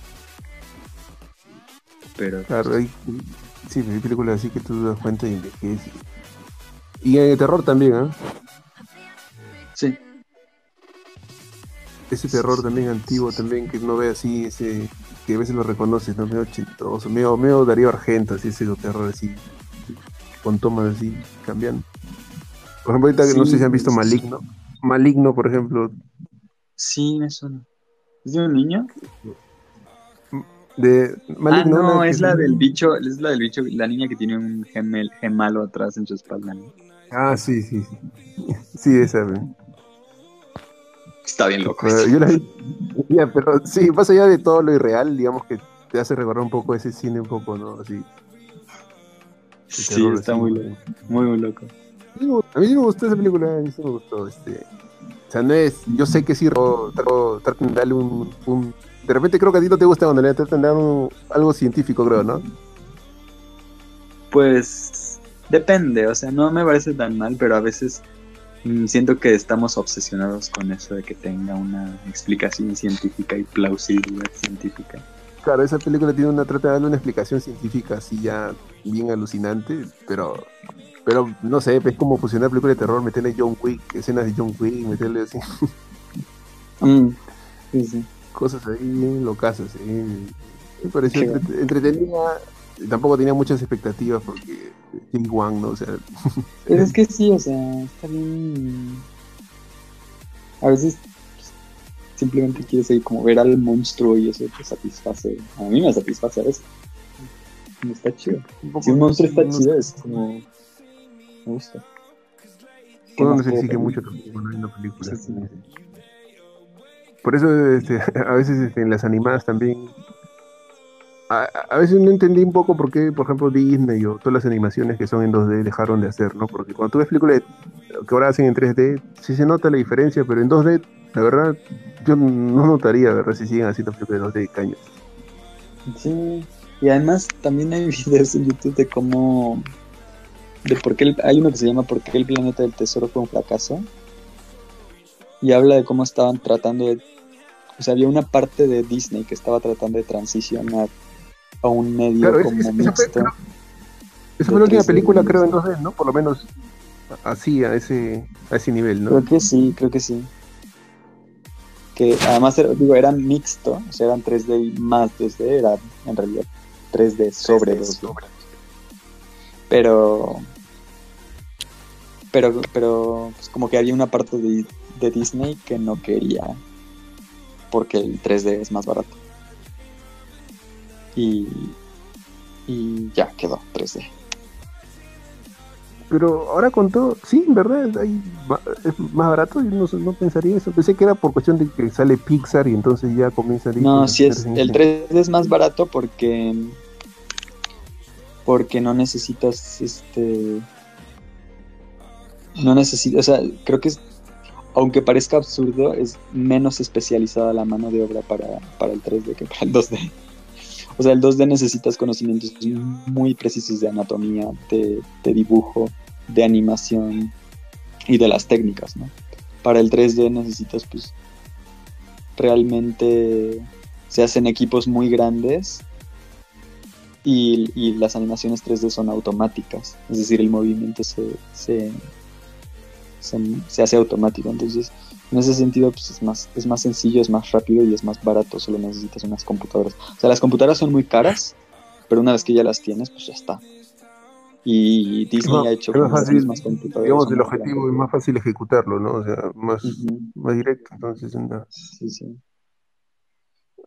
Pero Claro, hay, sí, hay películas así que tú te das cuenta y envejece. Y en el terror también, ¿ah? sí. ese terror también antiguo también que uno ve así ese que a veces lo reconoces no medio ochentoso medio, medio Darío Argento así ese terror así con tomas así cambiando por ejemplo ahorita que no sé si han visto. Maligno Maligno por ejemplo Sí, me suena. ¿Es de un niño? De Maligno ah, no, es la del bicho, es la del bicho, la niña que tiene un gemel, gemalo atrás en su espalda. ¿no? ah sí sí sí <laughs> sí esa. Está bien loco. Pero yo la vi <laughs> ya, pero sí más allá de todo lo irreal digamos que te hace recordar un poco ese cine un poco no así Sí, está así, muy ¿no? loco. Muy, muy loco. A mí sí me gustó esa película, a mí sí me gustó. Este, o sea, no es. Yo sé que sí, trato- de darle un, un- De repente creo que a ti no te gusta cuando le tratan de dar un- algo científico, creo, ¿no? Pues depende, o sea, no me parece tan mal, pero a veces mm, siento que estamos obsesionados con eso de que tenga una explicación científica y plausible científica. Claro, esa película tiene una. Trata de darle una explicación científica así ya bien alucinante, pero. Pero no sé, es como fusionar película de terror, meterle John Wick, escenas de John Wick, meterle así, Mm, sí, sí. Cosas ahí locas. Me pareció entre- entretenida. Tampoco tenía muchas expectativas porque Jim Wang, ¿no? O sea, Pero es <laughs> que sí, o sea, está bien. A veces pues, simplemente quieres ahí como ver al monstruo y eso te satisface. A mí me satisface a veces. Me está chido. un Si un monstruo está no- chido, es como. Me gusta. ¿Qué Uno más no se exige mucho tampoco cuando hay una película. Sí, sí. Por eso este, <laughs> a veces este, en las animadas también. A, veces no entendí un poco por qué, por ejemplo, Disney o todas las animaciones que son en 2D dejaron de hacer, ¿no? Porque cuando tú ves películas que ahora hacen en 3D, sí se nota la diferencia, pero en 2D, la verdad, yo no notaría, ¿verdad? Si siguen haciendo películas de 2D caños. Sí, y además también hay <laughs> videos en YouTube de cómo. de por qué el- hay uno que se llama ¿Por qué el planeta del tesoro fue un fracaso? Y habla de cómo estaban tratando de. O sea, había una parte de Disney que estaba tratando de transicionar a un medio Claro, es- como es- esa fue- mixto. creo- Esa fue la última 3D. película, creo, en 2D, ¿no? Por lo menos así, a ese, a ese nivel, ¿no? Creo que sí, creo que sí. Que además, era, digo, eran mixto, o sea, eran 3D y más 2D, era en realidad 3D sobre 2D. Pero. Pero, pero, pues como que había una parte de, de Disney que no quería. Porque el 3D es más barato. y, y ya quedó 3D. Pero ahora con todo, sí, en verdad, hay, es más barato. Yo no, no pensaría eso. Pensé que era por cuestión de que sale Pixar y entonces ya comienza a No, sí es, el 3D es más barato porque porque no necesitas este no necesitas, o sea, creo que es aunque parezca absurdo, es menos especializada la mano de obra para, para el 3D que para el 2D. O sea, el 2D necesitas conocimientos muy precisos de anatomía, de, dibujo, de animación y de las técnicas, ¿no? Para el 3D necesitas, pues, realmente se hacen equipos muy grandes y, y las animaciones 3D son automáticas, es decir, el movimiento se, se, se, se hace automático, entonces en ese sentido pues, es, más, es más sencillo, es más rápido y es más barato, solo necesitas unas computadoras. O sea, las computadoras son muy caras, pero una vez que ya las tienes, pues ya está. Y Disney más- ha hecho más fácil, computadoras. Digamos, el más objetivo es más fácil ejecutarlo, ¿no? O sea, más, más directo. Entonces, no. sí, sí.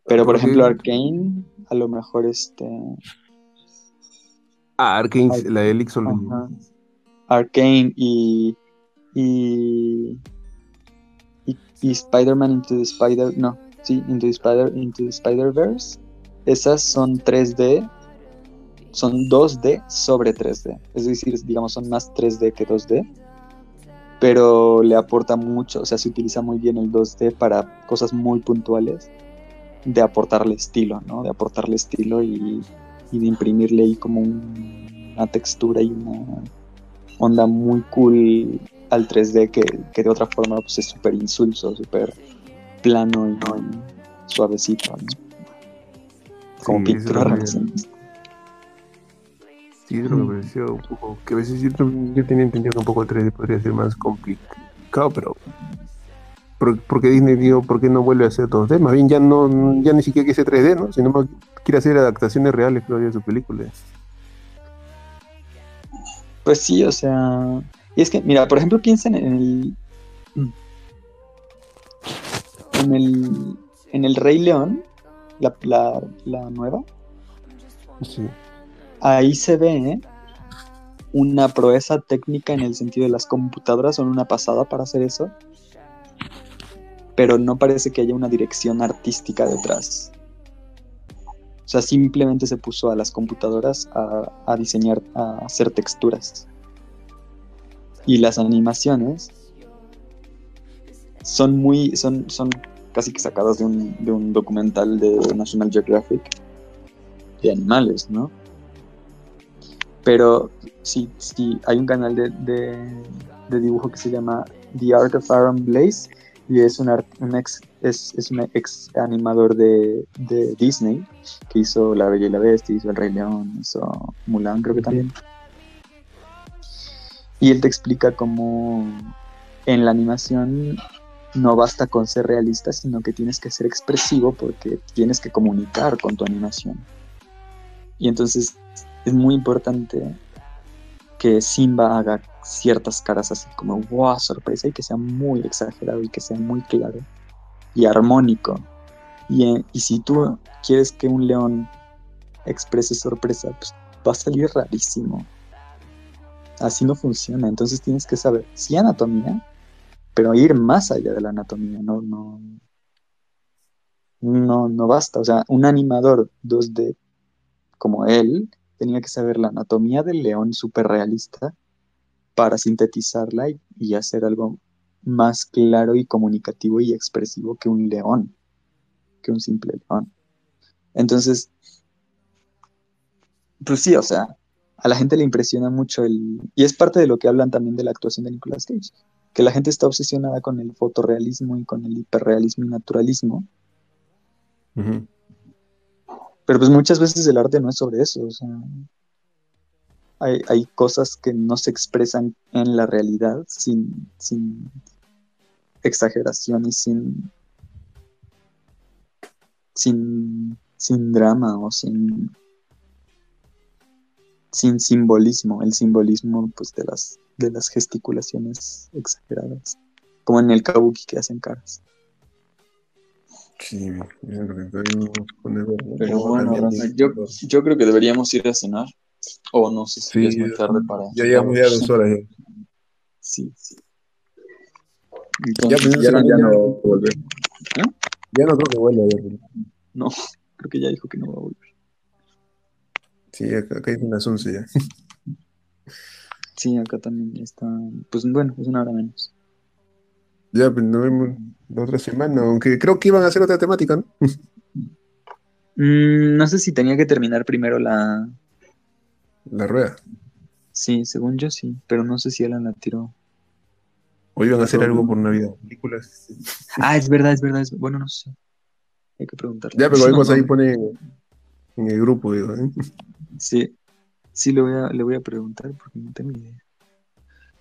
Pero por Porque- ejemplo, Arkane, a lo mejor este. Ah, Arkane, la de Elixir. Arkane y. Y. Y, y Spider-Man Into the Spider. No, sí, Into the Spider Into the Spider-Verse. Esas son 3D. Son 2D sobre 3D. Es decir, digamos, son más 3D que 2D. Pero le aporta mucho. O sea, se utiliza muy bien el 2D para cosas muy puntuales. De aportarle estilo, ¿no? De aportarle estilo y, de imprimirle ahí como un- una textura y una onda muy cool al 3D que, que de otra forma pues es súper insulso, súper plano y, y suavecito, ¿no? Como Sí, pintura eso. Sí, es lo que me pareció un poco. Que a veces yo, yo tenía entendido que un poco el 3D podría ser más complicado, pero. por- Porque Disney dijo, ¿por qué no vuelve a hacer 2D? Más bien ya no, ya ni siquiera quiere hacer 3D, ¿no? Sino más quiere hacer adaptaciones reales, creo de su película. Pues sí, o sea. Y es que, mira, por ejemplo, piensen en el. En el. En el Rey León, la, la, la nueva, Sí. ahí se ve ¿eh? una proeza técnica en el sentido de las computadoras son una pasada para hacer eso, pero no parece que haya una dirección artística detrás. O sea, simplemente se puso a las computadoras a, a diseñar, a hacer texturas. Y las animaciones son muy, son, son casi que sacadas de un, de un documental de National Geographic de animales, ¿no? Pero sí, sí, hay un canal de, de- dibujo que se llama The Art of Aaron Blaze y es un, art- un ex, es, es un ex animador de, de Disney que hizo La Bella y la Bestia, hizo El Rey León, hizo Mulan creo que también. Y él te explica cómo en la animación no basta con ser realista, sino que tienes que ser expresivo porque tienes que comunicar con tu animación. Y entonces es muy importante que Simba haga ciertas caras así como wow, sorpresa, y que sea muy exagerado y que sea muy claro y armónico. Y, eh, si tú quieres que un león exprese sorpresa, pues va a salir rarísimo. Así no funciona. Entonces tienes que saber, sí, anatomía, pero ir más allá de la anatomía, no, no, no, no basta. O sea, un animador 2D como él tenía que saber la anatomía del león súper realista para sintetizarla y, y hacer algo más claro y comunicativo y expresivo que un león, que un simple león. Entonces, pues sí, o sea, a la gente le impresiona mucho el... Y es parte de lo que hablan también de la actuación de Nicolas Cage, que la gente está obsesionada con el fotorrealismo y con el hiperrealismo y naturalismo, pero pues muchas veces el arte no es sobre eso, o sea, hay, hay cosas que no se expresan en la realidad sin, sin exageración y sin, sin, sin drama o sin, sin simbolismo, el simbolismo pues de las, de las gesticulaciones exageradas, como en el kabuki que hacen caras. Sí. Pero bueno, yo, yo creo que deberíamos ir a cenar. O no sé si Sí, es muy tarde para. Ya llevamos ya dos horas. Ya. Sí, sí. Ya, Entonces, ya, no, ya- ya no volver. Ya no creo que vuelva. No, creo que ya dijo que no va a volver. Sí, acá, acá dicen las 11 ya. <laughs> Sí, acá también ya está. Pues bueno, es una hora menos. Ya, pues nos vemos la otra semana. Aunque creo que iban a hacer otra temática, ¿no? <laughs> Mm, no sé si tenía que terminar primero la. La rueda. Sí, según yo sí, pero no sé si Alan la tiró. O iban a hacer algo por Navidad. Películas. Ah, es verdad, es verdad. es- Bueno, no sé. Hay que preguntarle. Ya, pero <laughs> cosa ahí pone en el grupo, digo. ¿eh? Sí, sí le voy a, le voy a preguntar porque no tengo idea.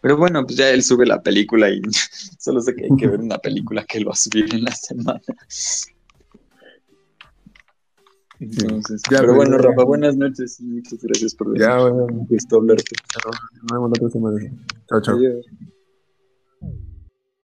Pero bueno, pues ya él sube la película y <laughs> solo sé que hay que ver una película que lo va a subir en la semana. Entonces, Ya, pero bueno, ya. Rafa, buenas noches y muchas gracias por Ya, venir. bueno, Un gusto hablarte. nos vemos la otra semana. Chao, chao. Adiós.